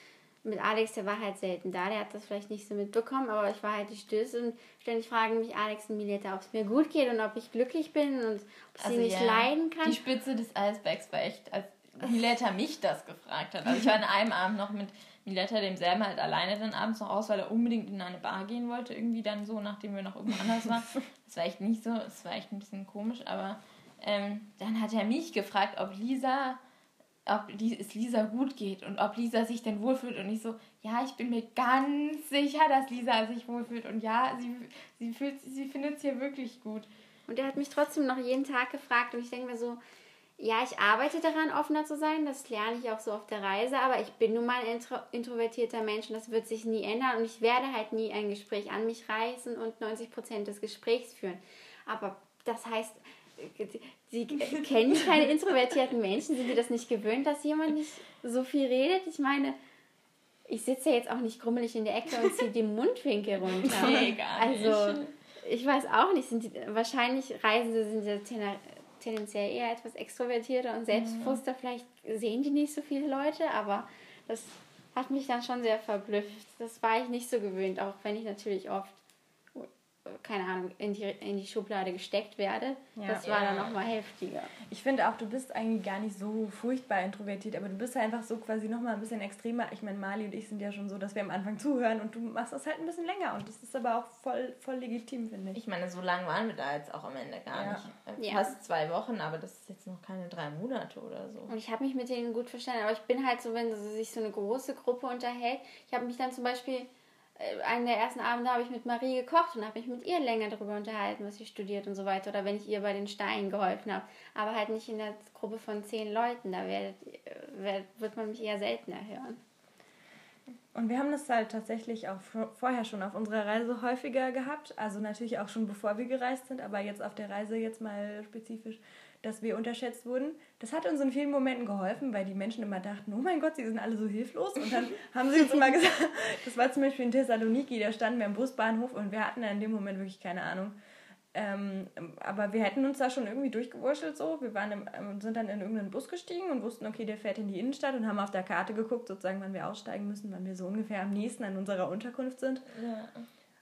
[SPEAKER 3] mit Alex, der war halt selten da, der hat das vielleicht nicht so mitbekommen, aber ich war halt die Stöße und ständig fragen mich Alex und Mileta, ob es mir gut geht und ob ich glücklich bin und ob also sie nicht
[SPEAKER 2] ja, leiden kann. Die Spitze des Eisbergs war echt, als Mileta mich das gefragt hat. Also ich war an einem Abend noch mit Mileta demselben halt alleine dann abends noch aus, weil er unbedingt in eine Bar gehen wollte, irgendwie dann so, nachdem wir noch irgendwo anders waren. Das war echt nicht so, das war echt ein bisschen komisch, aber ähm, dann hat er mich gefragt, ob Lisa ob es Lisa gut geht und ob Lisa sich denn wohlfühlt. Und ich so, ja, ich bin mir ganz sicher, dass Lisa sich wohlfühlt. Und ja, sie, sie, fühlt, sie findet es hier wirklich gut.
[SPEAKER 3] Und er hat mich trotzdem noch jeden Tag gefragt. Und ich denke mir so, ja, ich arbeite daran, offener zu sein. Das lerne ich auch so auf der Reise. Aber ich bin nun mal ein intro introvertierter Mensch und das wird sich nie ändern. Und ich werde halt nie ein Gespräch an mich reißen und 90 Prozent des Gesprächs führen. Aber das heißt, Sie kennen keine introvertierten Menschen, sind Sie das nicht gewöhnt, dass jemand nicht so viel redet? Ich meine, ich sitze ja jetzt auch nicht grummelig in der Ecke und ziehe die Mundwinkel runter. Nee, gar nicht. Also, ich weiß auch nicht, sind die, wahrscheinlich Reisende sind ja tendenziell eher etwas extrovertierter und selbstbewusster. Mhm. Vielleicht sehen die nicht so viele Leute, aber das hat mich dann schon sehr verblüfft. Das war ich nicht so gewöhnt, auch wenn ich natürlich oft keine Ahnung, in die, in die Schublade gesteckt werde. Ja. Das war ja. dann nochmal heftiger.
[SPEAKER 1] Ich finde auch, du bist eigentlich gar nicht so furchtbar introvertiert, aber du bist einfach so quasi nochmal ein bisschen extremer. Ich meine, Mali und ich sind ja schon so, dass wir am Anfang zuhören und du machst das halt ein bisschen länger und das ist aber auch voll, voll legitim, finde ich.
[SPEAKER 2] Ich meine, so lange waren wir da jetzt auch am Ende gar ja. nicht. Äh, fast zwei Wochen, aber das ist jetzt noch keine drei Monate oder so.
[SPEAKER 3] Und ich habe mich mit denen gut verstanden, aber ich bin halt so, wenn sich so eine große Gruppe unterhält, ich habe mich dann zum Beispiel einen der ersten Abende habe ich mit Marie gekocht und habe mich mit ihr länger darüber unterhalten, was sie studiert und so weiter. Oder wenn ich ihr bei den Steinen geholfen habe. Aber halt nicht in der Gruppe von zehn Leuten. Da werdet, wird man mich eher seltener hören.
[SPEAKER 1] Und wir haben das halt tatsächlich auch vorher schon auf unserer Reise häufiger gehabt. Also natürlich auch schon bevor wir gereist sind, aber jetzt auf der Reise jetzt mal spezifisch dass wir unterschätzt wurden. Das hat uns in vielen Momenten geholfen, weil die Menschen immer dachten, oh mein Gott, sie sind alle so hilflos. Und dann haben sie uns immer gesagt, das war zum Beispiel in Thessaloniki, da standen wir am Busbahnhof und wir hatten in dem Moment wirklich keine Ahnung. Ähm, aber wir hätten uns da schon irgendwie durchgewurschtelt so. Wir waren im, ähm, sind dann in irgendeinen Bus gestiegen und wussten, okay, der fährt in die Innenstadt und haben auf der Karte geguckt, sozusagen, wann wir aussteigen müssen, wann wir so ungefähr am nächsten an unserer Unterkunft sind. Ja.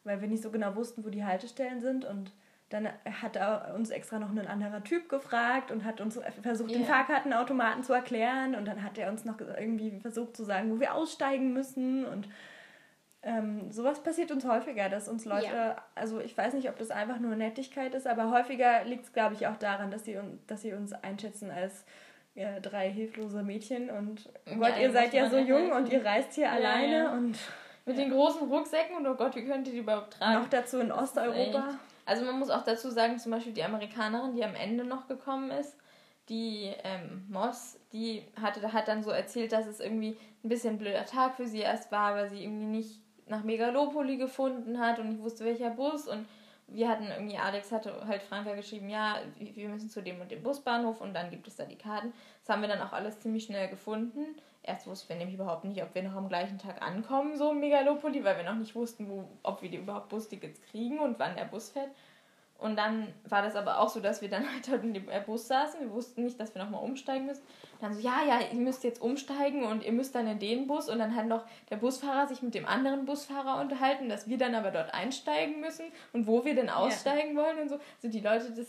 [SPEAKER 1] Weil wir nicht so genau wussten, wo die Haltestellen sind und dann hat er uns extra noch ein anderer Typ gefragt und hat uns versucht, yeah. den Fahrkartenautomaten zu erklären. Und dann hat er uns noch irgendwie versucht zu sagen, wo wir aussteigen müssen. Und ähm, sowas passiert uns häufiger, dass uns Leute, ja. also ich weiß nicht, ob das einfach nur Nettigkeit ist, aber häufiger liegt es, glaube ich, auch daran, dass sie, dass sie uns einschätzen als ja, drei hilflose Mädchen und Gott, ja, ihr seid ja so jung helfen. und ihr reist hier alleine und
[SPEAKER 2] mit den großen Rucksäcken und oh Gott, wie könnt ihr die überhaupt tragen?
[SPEAKER 1] Noch dazu in Osteuropa.
[SPEAKER 2] Also man muss auch dazu sagen, zum Beispiel die Amerikanerin, die am Ende noch gekommen ist, die ähm, Moss, die hatte, hat dann so erzählt, dass es irgendwie ein bisschen ein blöder Tag für sie erst war, weil sie irgendwie nicht nach Megalopoli gefunden hat und nicht wusste, welcher Bus. Und wir hatten irgendwie, Alex hatte halt Franka geschrieben, ja, wir müssen zu dem und dem Busbahnhof und dann gibt es da die Karten. Das haben wir dann auch alles ziemlich schnell gefunden. Erst wussten wir nämlich überhaupt nicht, ob wir noch am gleichen Tag ankommen, so im Megalopoli, weil wir noch nicht wussten, wo, ob wir die überhaupt Bustickets kriegen und wann der Bus fährt. Und dann war das aber auch so, dass wir dann halt dort in dem Bus saßen. Wir wussten nicht, dass wir nochmal umsteigen müssen. Und dann so, ja, ja, ihr müsst jetzt umsteigen und ihr müsst dann in den Bus. Und dann hat noch der Busfahrer sich mit dem anderen Busfahrer unterhalten, dass wir dann aber dort einsteigen müssen und wo wir denn aussteigen ja. wollen und so. Also die Leute, das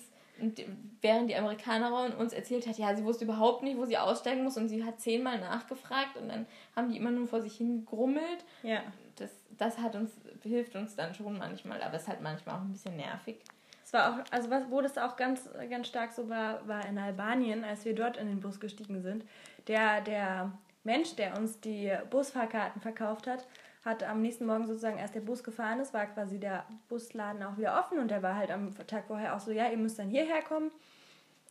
[SPEAKER 2] während die Amerikanerin uns erzählt hat, ja, sie wusste überhaupt nicht, wo sie aussteigen muss und sie hat zehnmal nachgefragt und dann haben die immer nur vor sich hingegrummelt. Ja. Das, das hat uns, hilft uns dann schon manchmal, aber es ist halt manchmal auch ein bisschen nervig.
[SPEAKER 1] Es war auch, also was, wo das auch ganz, ganz stark so war, war in Albanien, als wir dort in den Bus gestiegen sind. Der, der Mensch, der uns die Busfahrkarten verkauft hat, hat am nächsten Morgen sozusagen, als der Bus gefahren ist, war quasi der Busladen auch wieder offen und der war halt am Tag vorher auch so, ja, ihr müsst dann hierher kommen.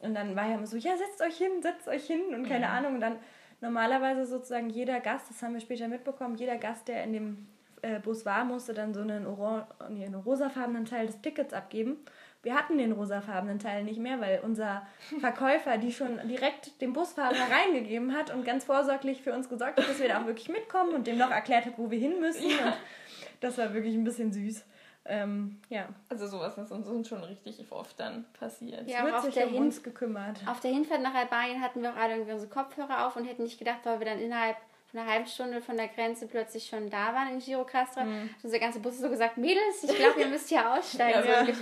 [SPEAKER 1] Und dann war er immer so, ja, setzt euch hin, setzt euch hin und keine mhm. Ahnung. Und dann normalerweise sozusagen jeder Gast, das haben wir später mitbekommen, jeder Gast, der in dem äh, Bus war, musste dann so einen, Oran nee, einen rosafarbenen Teil des Tickets abgeben. Wir hatten den rosafarbenen Teil nicht mehr, weil unser Verkäufer die schon direkt dem Busfahrer reingegeben hat und ganz vorsorglich für uns gesorgt hat, dass wir da auch wirklich mitkommen und dem noch erklärt hat, wo wir hin müssen. Ja. Und das war wirklich ein bisschen süß. Ähm, ja.
[SPEAKER 2] Also sowas ist uns schon richtig oft dann passiert.
[SPEAKER 3] Ja,
[SPEAKER 2] es wird
[SPEAKER 3] sich auf der um uns gekümmert. Auf der Hinfahrt nach Albanien hatten wir auch alle irgendwie unsere Kopfhörer auf und hätten nicht gedacht, weil wir dann innerhalb einer halben Stunde von der Grenze plötzlich schon da waren in Girocastra. Mhm. Unser ganzer Bus so gesagt, Mädels, ich glaube, ihr müsst hier aussteigen. ja, so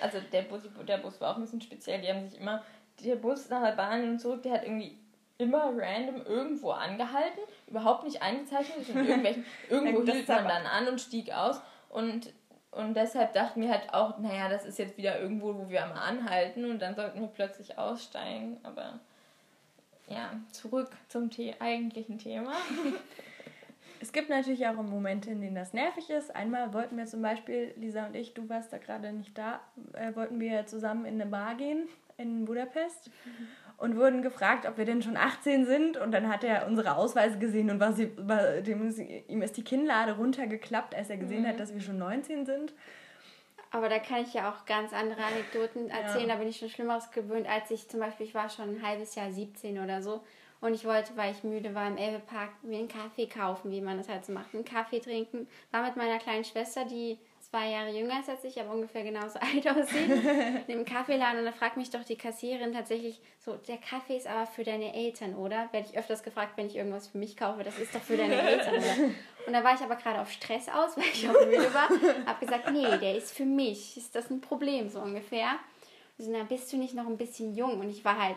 [SPEAKER 2] also der Bus, der Bus war auch ein bisschen speziell. Die haben sich immer, der Bus nach Albanien und zurück, der hat irgendwie immer random irgendwo angehalten, überhaupt nicht eingezeichnet. Irgendwelchen, irgendwo hielt man dann an und stieg aus. Und und deshalb dachten wir halt auch, naja, das ist jetzt wieder irgendwo, wo wir mal anhalten und dann sollten wir plötzlich aussteigen. Aber ja, zurück zum The eigentlichen Thema.
[SPEAKER 1] es gibt natürlich auch Momente, in denen das nervig ist. Einmal wollten wir zum Beispiel, Lisa und ich, du warst da gerade nicht da, äh, wollten wir zusammen in eine Bar gehen in Budapest. Mhm und wurden gefragt, ob wir denn schon 18 sind. Und dann hat er unsere Ausweise gesehen und war sie, war, dem, ihm ist die Kinnlade runtergeklappt, als er gesehen mhm. hat, dass wir schon 19 sind.
[SPEAKER 3] Aber da kann ich ja auch ganz andere Anekdoten erzählen. Ja. Da bin ich schon Schlimmeres gewöhnt, als ich zum Beispiel, ich war schon ein halbes Jahr 17 oder so. Und ich wollte, weil ich müde war, im Elbepark mir einen Kaffee kaufen, wie man das halt so macht. Einen Kaffee trinken. War mit meiner kleinen Schwester, die zwei Jahre jünger ist als ich, aber ungefähr genauso alt aussieht, in dem Kaffeeladen. Und da fragt mich doch die Kassiererin tatsächlich so, der Kaffee ist aber für deine Eltern, oder? Werde ich öfters gefragt, wenn ich irgendwas für mich kaufe, das ist doch für deine Eltern, oder? Und da war ich aber gerade auf Stress aus, weil ich auch müde war. Hab gesagt, nee, der ist für mich. Ist das ein Problem, so ungefähr? Und so, na, bist du nicht noch ein bisschen jung? Und ich war halt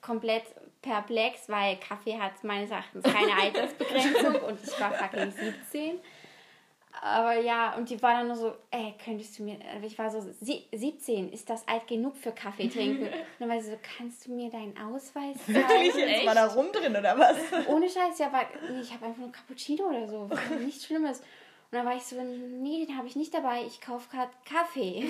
[SPEAKER 3] komplett perplex, weil Kaffee hat meines Erachtens keine Altersbegrenzung und ich war fucking 17. Aber ja, und die war dann nur so, ey, könntest du mir, also ich war so, 17, ist das alt genug für Kaffee trinken? Und dann war sie so, kannst du mir deinen Ausweis zeigen? Wirklich, jetzt war da rum drin oder was? Ohne Scheiß, ja, war, ich habe einfach nur Cappuccino oder so, nichts Schlimmes. Und dann war ich so, nee, den habe ich nicht dabei, ich kaufe gerade Kaffee.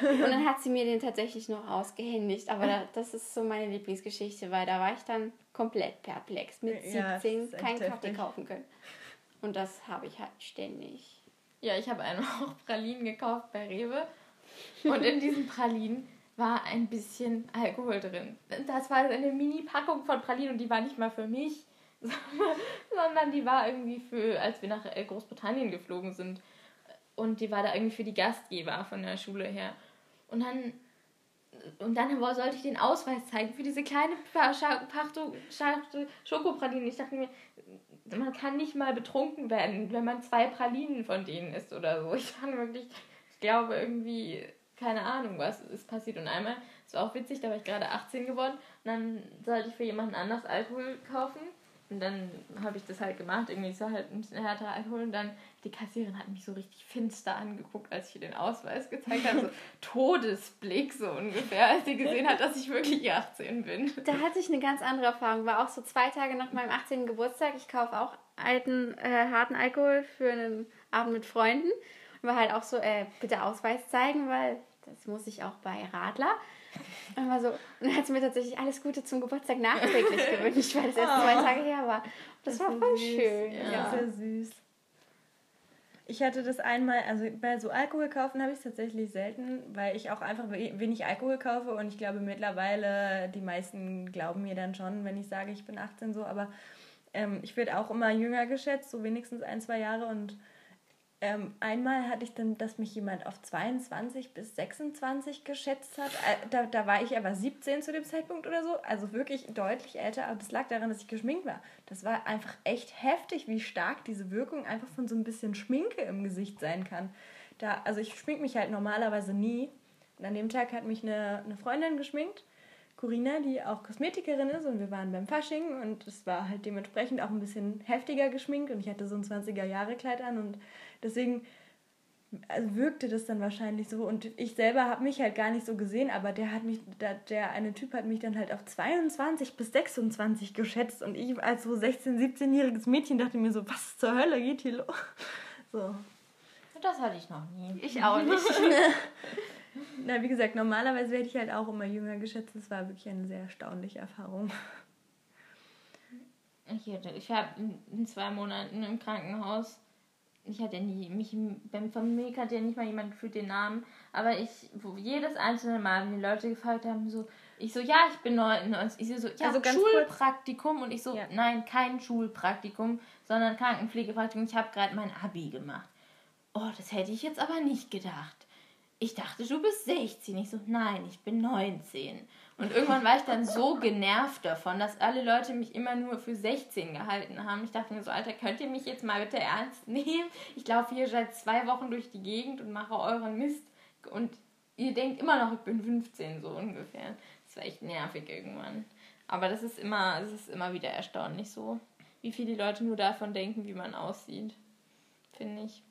[SPEAKER 3] und dann hat sie mir den tatsächlich noch ausgehändigt. Aber da, das ist so meine Lieblingsgeschichte, weil da war ich dann komplett perplex. Mit 17 ja, keinen Kaffee kaufen können. Und das habe ich halt ständig.
[SPEAKER 2] Ja, ich habe auch Pralinen gekauft bei Rewe. Und in diesen Pralinen war ein bisschen Alkohol drin. Das war eine Mini-Packung von Pralinen und die war nicht mal für mich, sondern die war irgendwie für, als wir nach äh, Großbritannien geflogen sind. Und die war da irgendwie für die Gastgeber von der Schule her. Und dann und dann sollte ich den Ausweis zeigen für diese kleine Schachtel Schokopralinen. Ich dachte mir, man kann nicht mal betrunken werden, wenn man zwei Pralinen von denen isst oder so. Ich fand wirklich, ich glaube irgendwie, keine Ahnung, was ist passiert. Und einmal, es war auch witzig, da war ich gerade 18 geworden und dann sollte ich für jemanden anders Alkohol kaufen. Und dann habe ich das halt gemacht, irgendwie so halt ein bisschen härter Alkohol. Und dann, die Kassiererin hat mich so richtig finster angeguckt, als ich ihr den Ausweis gezeigt habe. So Todesblick so ungefähr, als sie gesehen hat, dass ich wirklich 18 bin.
[SPEAKER 3] Da hatte ich eine ganz andere Erfahrung. War auch so zwei Tage nach meinem 18. Geburtstag. Ich kaufe auch alten, äh, harten Alkohol für einen Abend mit Freunden. Und war halt auch so, äh, bitte Ausweis zeigen, weil das muss ich auch bei Radler. Und war so, und dann hat sie mir tatsächlich alles Gute zum Geburtstag nachträglich gewünscht, weil das erst oh. zwei Tage her war. Das, das war voll süß. schön. Ja, ja.
[SPEAKER 1] sehr süß. Ich hatte das einmal, also bei so Alkohol kaufen habe ich es tatsächlich selten, weil ich auch einfach wenig Alkohol kaufe und ich glaube mittlerweile, die meisten glauben mir dann schon, wenn ich sage, ich bin 18 so, aber ähm, ich werde auch immer jünger geschätzt, so wenigstens ein, zwei Jahre und ähm, einmal hatte ich dann, dass mich jemand auf 22 bis 26 geschätzt hat. Äh, da, da war ich aber 17 zu dem Zeitpunkt oder so. Also wirklich deutlich älter. Aber es lag daran, dass ich geschminkt war. Das war einfach echt heftig, wie stark diese Wirkung einfach von so ein bisschen Schminke im Gesicht sein kann. Da, also ich schmink mich halt normalerweise nie. Und an dem Tag hat mich eine, eine Freundin geschminkt. Corinna, die auch Kosmetikerin ist und wir waren beim Fasching und es war halt dementsprechend auch ein bisschen heftiger geschminkt und ich hatte so ein 20er Jahre Kleid an und Deswegen also wirkte das dann wahrscheinlich so. Und ich selber habe mich halt gar nicht so gesehen, aber der hat mich, der, der eine Typ hat mich dann halt auf 22 bis 26 geschätzt. Und ich als so 16-, 17-jähriges Mädchen dachte mir so, was zur Hölle geht hier los? So.
[SPEAKER 2] Das hatte ich noch nie.
[SPEAKER 3] Ich auch nicht.
[SPEAKER 1] Na, wie gesagt, normalerweise werde ich halt auch immer jünger geschätzt. Das war wirklich eine sehr erstaunliche Erfahrung.
[SPEAKER 2] Ich, ich habe in zwei Monaten im Krankenhaus, ich hatte nie, mich, beim Familie kannte ja nicht mal jemand gefühlt den Namen, aber ich, wo jedes einzelne Mal, wenn die Leute gefragt haben, so, ich so, ja, ich bin neu, ich so, ja, also Schulpraktikum und ich so, ja. nein, kein Schulpraktikum, sondern Krankenpflegepraktikum, ich habe gerade mein Abi gemacht. Oh, das hätte ich jetzt aber nicht gedacht. Ich dachte, du bist 16. Ich so, nein, ich bin 19. Und irgendwann war ich dann so genervt davon, dass alle Leute mich immer nur für 16 gehalten haben. Ich dachte mir so, Alter, könnt ihr mich jetzt mal bitte ernst nehmen? Ich laufe hier seit zwei Wochen durch die Gegend und mache euren Mist. Und ihr denkt immer noch, ich bin 15, so ungefähr. Das war echt nervig irgendwann. Aber das ist immer, es ist immer wieder erstaunlich so, wie viele Leute nur davon denken, wie man aussieht. Finde ich.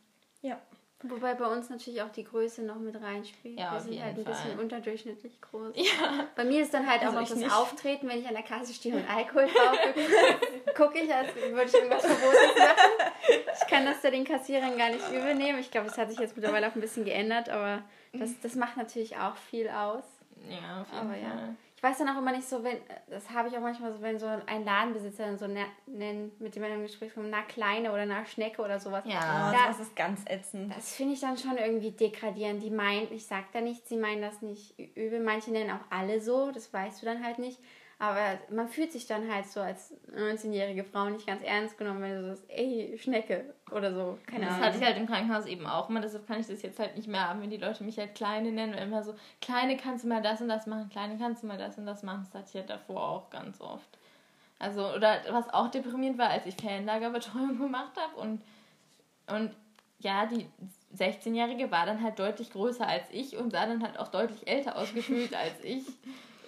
[SPEAKER 3] Ja. Wobei bei uns natürlich auch die Größe noch mit reinspielt. Ja, Wir sind halt ein Fall. bisschen unterdurchschnittlich groß. Ja. Bei mir ist dann halt also auch noch das nicht. Auftreten, wenn ich an der Kasse stehe und Alkohol kaufe, gucke ich, als würde ich irgendwas Verbotenes machen. Ich kann das da den Kassierern gar nicht übernehmen. Ich glaube, es hat sich jetzt mittlerweile auch ein bisschen geändert, aber das, das macht natürlich auch viel aus. Ja, auf jeden aber Fall. Ja ich weiß dann auch immer nicht so, wenn, das habe ich auch manchmal so, wenn so ein Ladenbesitzer dann so nennt, mit dem man im Gespräch kommt, na Kleine oder na Schnecke oder sowas. Ja,
[SPEAKER 1] da, das ist ganz ätzend.
[SPEAKER 3] Das finde ich dann schon irgendwie degradierend. Die meinen, ich sag da nichts, sie meinen das nicht übel. Manche nennen auch alle so, das weißt du dann halt nicht. Aber man fühlt sich dann halt so als 19-jährige Frau nicht ganz ernst genommen, wenn du sagst, ey, Schnecke oder so.
[SPEAKER 2] Keine das Ahnung. hatte ich halt im Krankenhaus eben auch immer, deshalb kann ich das jetzt halt nicht mehr haben, wenn die Leute mich halt Kleine nennen. Immer so, Kleine kannst du mal das und das machen, Kleine kannst du mal das und das machen. Das hatte ich halt davor auch ganz oft. Also, oder was auch deprimierend war, als ich Ferienlagerbetreuung gemacht habe und, und ja, die 16-Jährige war dann halt deutlich größer als ich und sah dann halt auch deutlich älter ausgefühlt als ich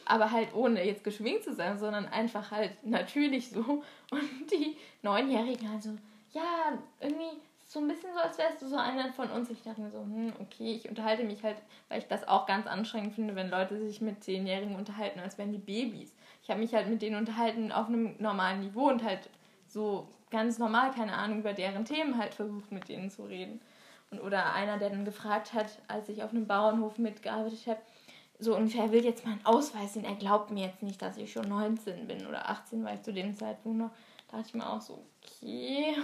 [SPEAKER 2] aber halt ohne jetzt geschwingt zu sein, sondern einfach halt natürlich so. Und die Neunjährigen also, ja, irgendwie so ein bisschen so, als wärst du so einer von uns. Ich dachte mir so, hm, okay, ich unterhalte mich halt, weil ich das auch ganz anstrengend finde, wenn Leute sich mit Zehnjährigen unterhalten, als wären die Babys. Ich habe mich halt mit denen unterhalten auf einem normalen Niveau und halt so ganz normal, keine Ahnung, über deren Themen halt versucht, mit denen zu reden. Und, oder einer, der dann gefragt hat, als ich auf einem Bauernhof mitgearbeitet habe, so ungefähr, will jetzt meinen Ausweis sehen. Er glaubt mir jetzt nicht, dass ich schon 19 bin oder 18, weil ich zu dem Zeitpunkt noch, dachte ich mir auch so, okay.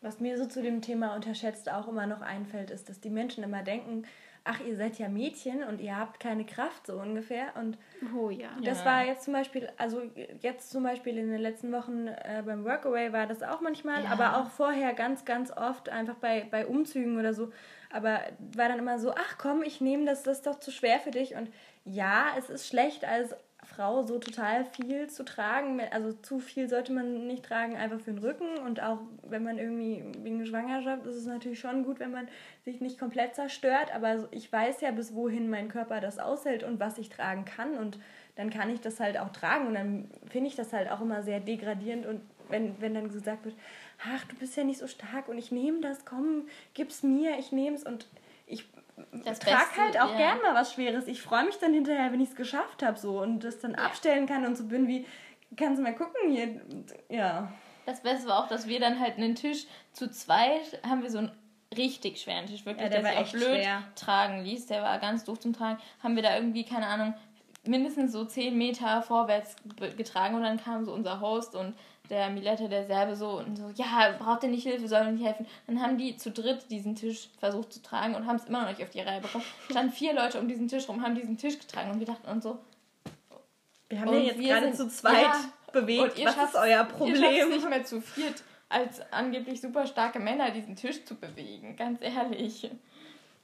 [SPEAKER 1] Was mir so zu dem Thema unterschätzt auch immer noch einfällt, ist, dass die Menschen immer denken, ach, ihr seid ja Mädchen und ihr habt keine Kraft, so ungefähr. Und oh ja. Das ja. war jetzt zum Beispiel, also jetzt zum Beispiel in den letzten Wochen äh, beim Workaway war das auch manchmal, ja. aber auch vorher ganz, ganz oft einfach bei, bei Umzügen oder so aber war dann immer so, ach komm, ich nehme das, das ist doch zu schwer für dich. Und ja, es ist schlecht als Frau so total viel zu tragen. Also zu viel sollte man nicht tragen, einfach für den Rücken. Und auch wenn man irgendwie wegen Schwangerschaft, ist es natürlich schon gut, wenn man sich nicht komplett zerstört. Aber ich weiß ja, bis wohin mein Körper das aushält und was ich tragen kann. Und dann kann ich das halt auch tragen. Und dann finde ich das halt auch immer sehr degradierend. Und wenn, wenn dann gesagt wird, ach, du bist ja nicht so stark und ich nehme das, komm, gib's mir, ich nehme es und ich trage halt auch ja. gern mal was Schweres. Ich freue mich dann hinterher, wenn ich es geschafft habe so und das dann ja. abstellen kann und so bin wie, kannst du mal gucken hier, ja.
[SPEAKER 2] Das Beste war auch, dass wir dann halt einen Tisch zu zweit haben wir so einen richtig schweren Tisch, wirklich, ja, der, der sich auch blöd schwer. tragen ließ. Der war ganz doof zum Tragen. Haben wir da irgendwie, keine Ahnung, mindestens so 10 Meter vorwärts getragen und dann kam so unser Host und der Miletta, der Serbe, so und so, ja, braucht ihr nicht Hilfe, soll ihr nicht helfen? Dann haben die zu dritt diesen Tisch versucht zu tragen und haben es immer noch nicht auf die Reihe bekommen. Standen vier Leute um diesen Tisch rum, haben diesen Tisch getragen und wir dachten uns so, wir haben den jetzt gerade zu zweit ja, bewegt. Was schafft, ist euer Problem? Ihr nicht mehr zu viert als angeblich super starke Männer diesen Tisch zu bewegen, ganz ehrlich.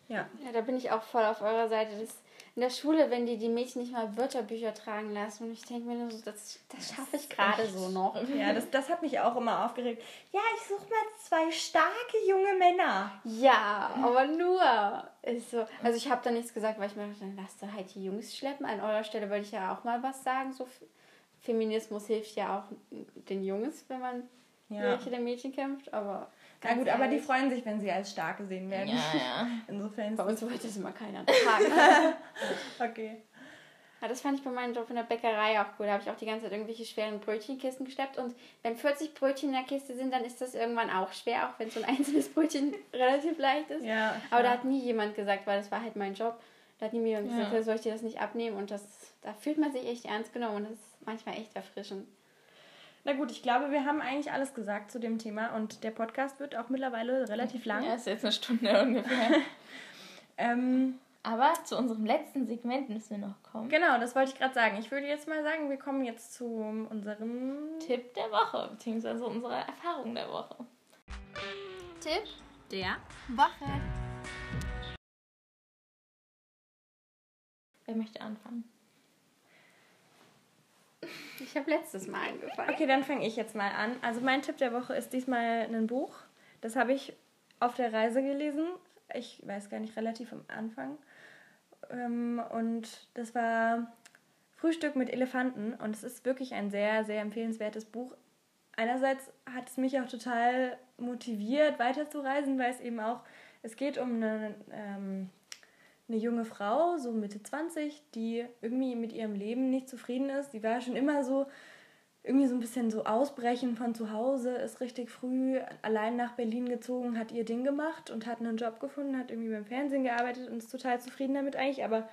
[SPEAKER 3] Ja. Ja, da bin ich auch voll auf eurer Seite. Das in der Schule, wenn die die Mädchen nicht mal Wörterbücher tragen lassen. Und ich denke mir nur so, das, das schaffe ich gerade so noch.
[SPEAKER 1] Ja, das, das hat mich auch immer aufgeregt. Ja, ich suche mal zwei starke junge Männer.
[SPEAKER 3] Ja, aber nur. Ist so. Also ich habe da nichts gesagt, weil ich mir dachte, dann lasst ihr halt die Jungs schleppen. An eurer Stelle würde ich ja auch mal was sagen. So Feminismus hilft ja auch den Jungs, wenn man ja. Mädchen der Mädchen kämpft, aber
[SPEAKER 1] Na gut, aber die freuen sich, wenn sie als stark gesehen werden.
[SPEAKER 2] Ja, ja.
[SPEAKER 1] Insofern.
[SPEAKER 3] Bei uns wollte es immer keiner tragen.
[SPEAKER 1] okay.
[SPEAKER 3] Ja, das fand ich bei meinem Job in der Bäckerei auch cool. Da habe ich auch die ganze Zeit irgendwelche schweren Brötchenkisten geschleppt. Und wenn 40 Brötchen in der Kiste sind, dann ist das irgendwann auch schwer, auch wenn so ein einzelnes Brötchen relativ leicht ist.
[SPEAKER 1] Ja,
[SPEAKER 3] Aber da hat nie jemand gesagt, weil das war halt mein Job. Da hat nie jemand gesagt, "Ja, soll ich dir das nicht abnehmen? Und das, da fühlt man sich echt ernst genommen und das ist manchmal echt erfrischend.
[SPEAKER 1] Na gut, ich glaube, wir haben eigentlich alles gesagt zu dem Thema und der Podcast wird auch mittlerweile relativ lang.
[SPEAKER 2] Ja, ist jetzt eine Stunde ungefähr.
[SPEAKER 1] Ähm,
[SPEAKER 2] Aber zu unserem letzten Segment müssen wir noch kommen.
[SPEAKER 1] genau, das wollte ich gerade sagen. Ich würde jetzt mal sagen, wir kommen jetzt zu unserem
[SPEAKER 2] Tipp der Woche, beziehungsweise unsere Erfahrung der Woche.
[SPEAKER 3] Tipp
[SPEAKER 1] der
[SPEAKER 3] Woche.
[SPEAKER 2] Wer möchte anfangen?
[SPEAKER 3] Ich habe letztes Mal angefangen.
[SPEAKER 1] Okay, dann fange ich jetzt mal an. Also mein Tipp der Woche ist diesmal ein Buch. Das habe ich auf der Reise gelesen. Ich weiß gar nicht, relativ am Anfang. Ähm, Und das war Frühstück mit Elefanten. Und es ist wirklich ein sehr, sehr empfehlenswertes Buch. Einerseits hat es mich auch total motiviert, weiterzureisen, weil es eben auch, es geht um eine, ähm, eine junge Frau, so Mitte 20, die irgendwie mit ihrem Leben nicht zufrieden ist. Die war schon immer so, irgendwie so ein bisschen so ausbrechen von zu Hause, ist richtig früh allein nach Berlin gezogen, hat ihr Ding gemacht und hat einen Job gefunden, hat irgendwie beim Fernsehen gearbeitet und ist total zufrieden damit eigentlich, aber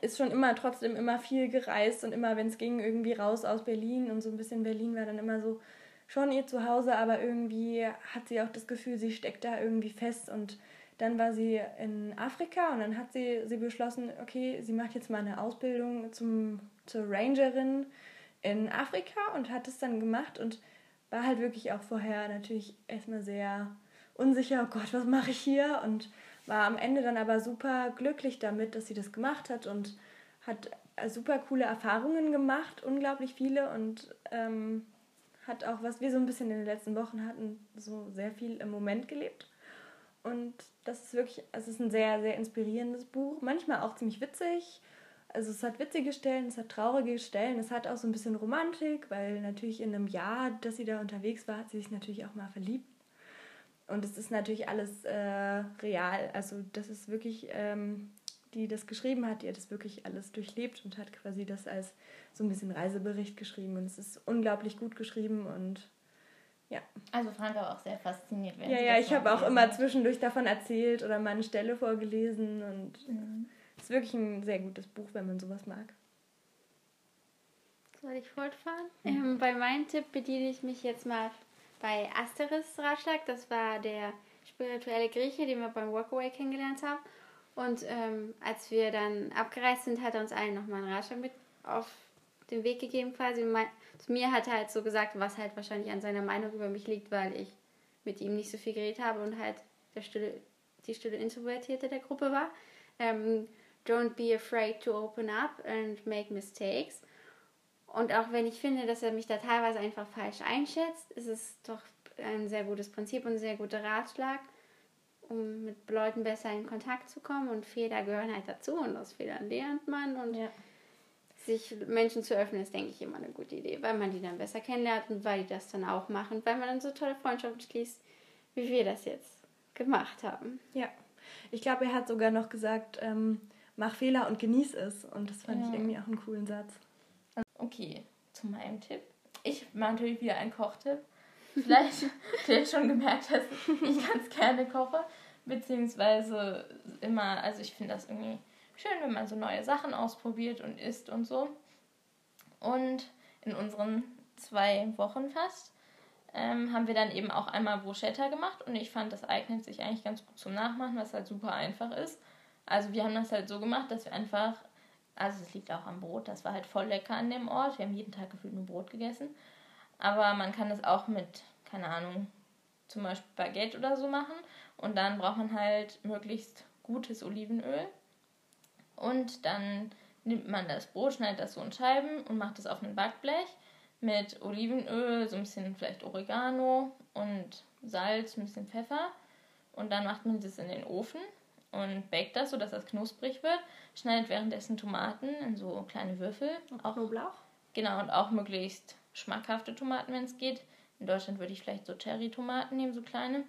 [SPEAKER 1] ist schon immer trotzdem immer viel gereist und immer, wenn es ging, irgendwie raus aus Berlin und so ein bisschen Berlin war dann immer so schon ihr Zuhause, aber irgendwie hat sie auch das Gefühl, sie steckt da irgendwie fest und dann war sie in Afrika und dann hat sie, sie beschlossen, okay, sie macht jetzt mal eine Ausbildung zum, zur Rangerin in Afrika und hat es dann gemacht und war halt wirklich auch vorher natürlich erstmal sehr unsicher, oh Gott, was mache ich hier? Und war am Ende dann aber super glücklich damit, dass sie das gemacht hat und hat äh, super coole Erfahrungen gemacht, unglaublich viele und ähm, hat auch, was wir so ein bisschen in den letzten Wochen hatten, so sehr viel im Moment gelebt. Und das ist wirklich, es ist ein sehr, sehr inspirierendes Buch. Manchmal auch ziemlich witzig. Also es hat witzige Stellen, es hat traurige Stellen, es hat auch so ein bisschen Romantik, weil natürlich in einem Jahr, dass sie da unterwegs war, hat sie sich natürlich auch mal verliebt. Und es ist natürlich alles äh, real. Also das ist wirklich, ähm, die das geschrieben hat, die hat das wirklich alles durchlebt und hat quasi das als so ein bisschen Reisebericht geschrieben. Und es ist unglaublich gut geschrieben und ja.
[SPEAKER 2] Also Frank war auch sehr fasziniert. während
[SPEAKER 1] Ja, ja, ich habe auch immer zwischendurch davon erzählt oder mal eine Stelle vorgelesen und
[SPEAKER 2] Mhm.
[SPEAKER 1] es ist wirklich ein sehr gutes Buch, wenn man sowas mag.
[SPEAKER 3] Soll ich fortfahren? Ähm, bei meinem Tipp bediene ich mich jetzt mal bei Asteris Ratschlag. Das war der spirituelle Grieche, den wir beim Workaway kennengelernt haben. Und ähm, als wir dann abgereist sind, hat er uns allen nochmal einen Ratschlag mit auf den Weg gegeben quasi. Und mein, zu mir hat er halt so gesagt, was halt wahrscheinlich an seiner Meinung über mich liegt, weil ich mit ihm nicht so viel geredet habe und halt der stille, die stille Introvertierte der Gruppe war. Ähm, don't be afraid to open up and make mistakes. Und auch wenn ich finde, dass er mich da teilweise einfach falsch einschätzt, ist es doch ein sehr gutes Prinzip und ein sehr guter Ratschlag, um mit Leuten besser in Kontakt zu kommen. Und Fehler gehören halt dazu und aus Fehlern lernt man. Und
[SPEAKER 1] Ja.
[SPEAKER 3] Sich Menschen zu öffnen, ist, denke ich, immer eine gute Idee, weil man die dann besser kennenlernt und weil die das dann auch machen, weil man dann so tolle Freundschaften schließt, wie wir das jetzt gemacht haben.
[SPEAKER 1] Ja. Ich glaube, er hat sogar noch gesagt, ähm, mach Fehler und genieß es. Und das fand
[SPEAKER 2] Ja.
[SPEAKER 1] ich irgendwie auch einen coolen Satz.
[SPEAKER 2] Okay, zu meinem Tipp. Ich mache natürlich wieder einen Kochtipp. Vielleicht habt ihr schon gemerkt, dass ich ganz gerne koche. Beziehungsweise immer, also ich finde das irgendwie schön, wenn man so neue Sachen ausprobiert und isst und so. Und in unseren zwei Wochen fast ähm, haben wir dann eben auch einmal Bruschetta gemacht und ich fand, das eignet sich eigentlich ganz gut zum Nachmachen, was halt super einfach ist. Also wir haben das halt so gemacht, dass wir einfach, also es liegt auch am Brot, das war halt voll lecker an dem Ort. Wir haben jeden Tag gefühlt nur Brot gegessen. Aber man kann das auch mit, keine Ahnung, zum Beispiel Baguette oder so machen. Und dann braucht man halt möglichst gutes Olivenöl. Und dann nimmt man das Brot, schneidet das so in Scheiben und macht es auf ein Backblech mit Olivenöl, so ein bisschen vielleicht Oregano und Salz, ein bisschen Pfeffer. Und dann macht man das in den Ofen und backt das, sodass das knusprig wird. Schneidet währenddessen Tomaten in so kleine Würfel. Auch,
[SPEAKER 1] Knoblauch?
[SPEAKER 2] genau, und auch möglichst schmackhafte Tomaten, wenn es geht. In Deutschland würde ich vielleicht so Cherry-Tomaten nehmen, so kleine.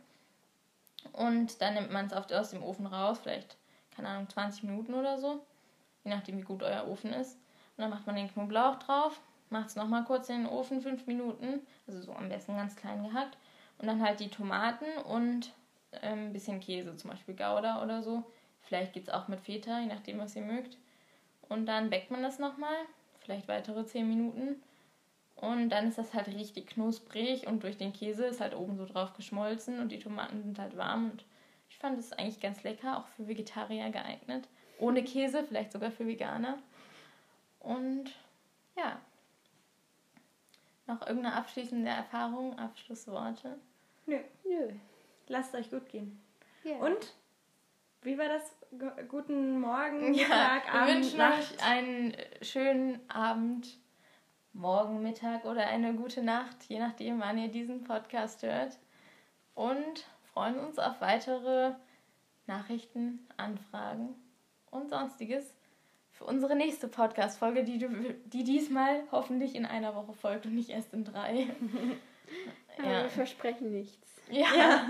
[SPEAKER 2] Und dann nimmt man es aus dem Ofen raus, vielleicht, keine Ahnung, 20 Minuten oder so. Je nachdem, wie gut euer Ofen ist. Und dann macht man den Knoblauch drauf, macht es nochmal kurz in den Ofen, 5 Minuten. Also so am besten ganz klein gehackt. Und dann halt die Tomaten und ähm, ein bisschen Käse, zum Beispiel Gouda oder so. Vielleicht gibt es auch mit Feta, je nachdem, was ihr mögt. Und dann backt man das nochmal, vielleicht weitere 10 Minuten. Und dann ist das halt richtig knusprig und durch den Käse ist halt oben so drauf geschmolzen und die Tomaten sind halt warm. Und ich fand es eigentlich ganz lecker, auch für Vegetarier geeignet. Ohne Käse, vielleicht sogar für Veganer. Und ja. Noch irgendeine abschließende Erfahrung, Abschlussworte?
[SPEAKER 1] Nö. Nö. Lasst euch gut gehen. Yeah. Und wie war das? G guten Morgen, ja, Tag,
[SPEAKER 2] wir Abend, wünschen Nacht. euch einen schönen Abend, Morgen, Mittag oder eine gute Nacht, je nachdem, wann ihr diesen Podcast hört. Und freuen uns auf weitere Nachrichten, Anfragen und sonstiges für unsere nächste Podcast-Folge, die, die diesmal hoffentlich in einer Woche folgt und nicht erst in drei.
[SPEAKER 3] ja. Wir versprechen nichts.
[SPEAKER 2] Ja. ja.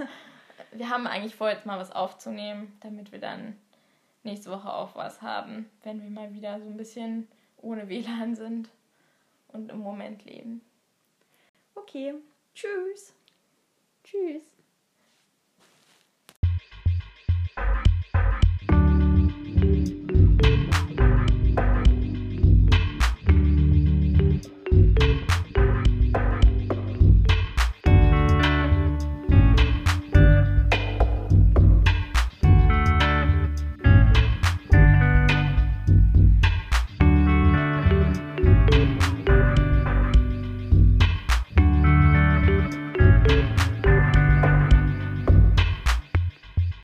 [SPEAKER 2] Wir haben eigentlich vor, jetzt mal was aufzunehmen, damit wir dann nächste Woche auch was haben, wenn wir mal wieder so ein bisschen ohne WLAN sind und im Moment leben.
[SPEAKER 1] Okay. Tschüss.
[SPEAKER 3] Tschüss.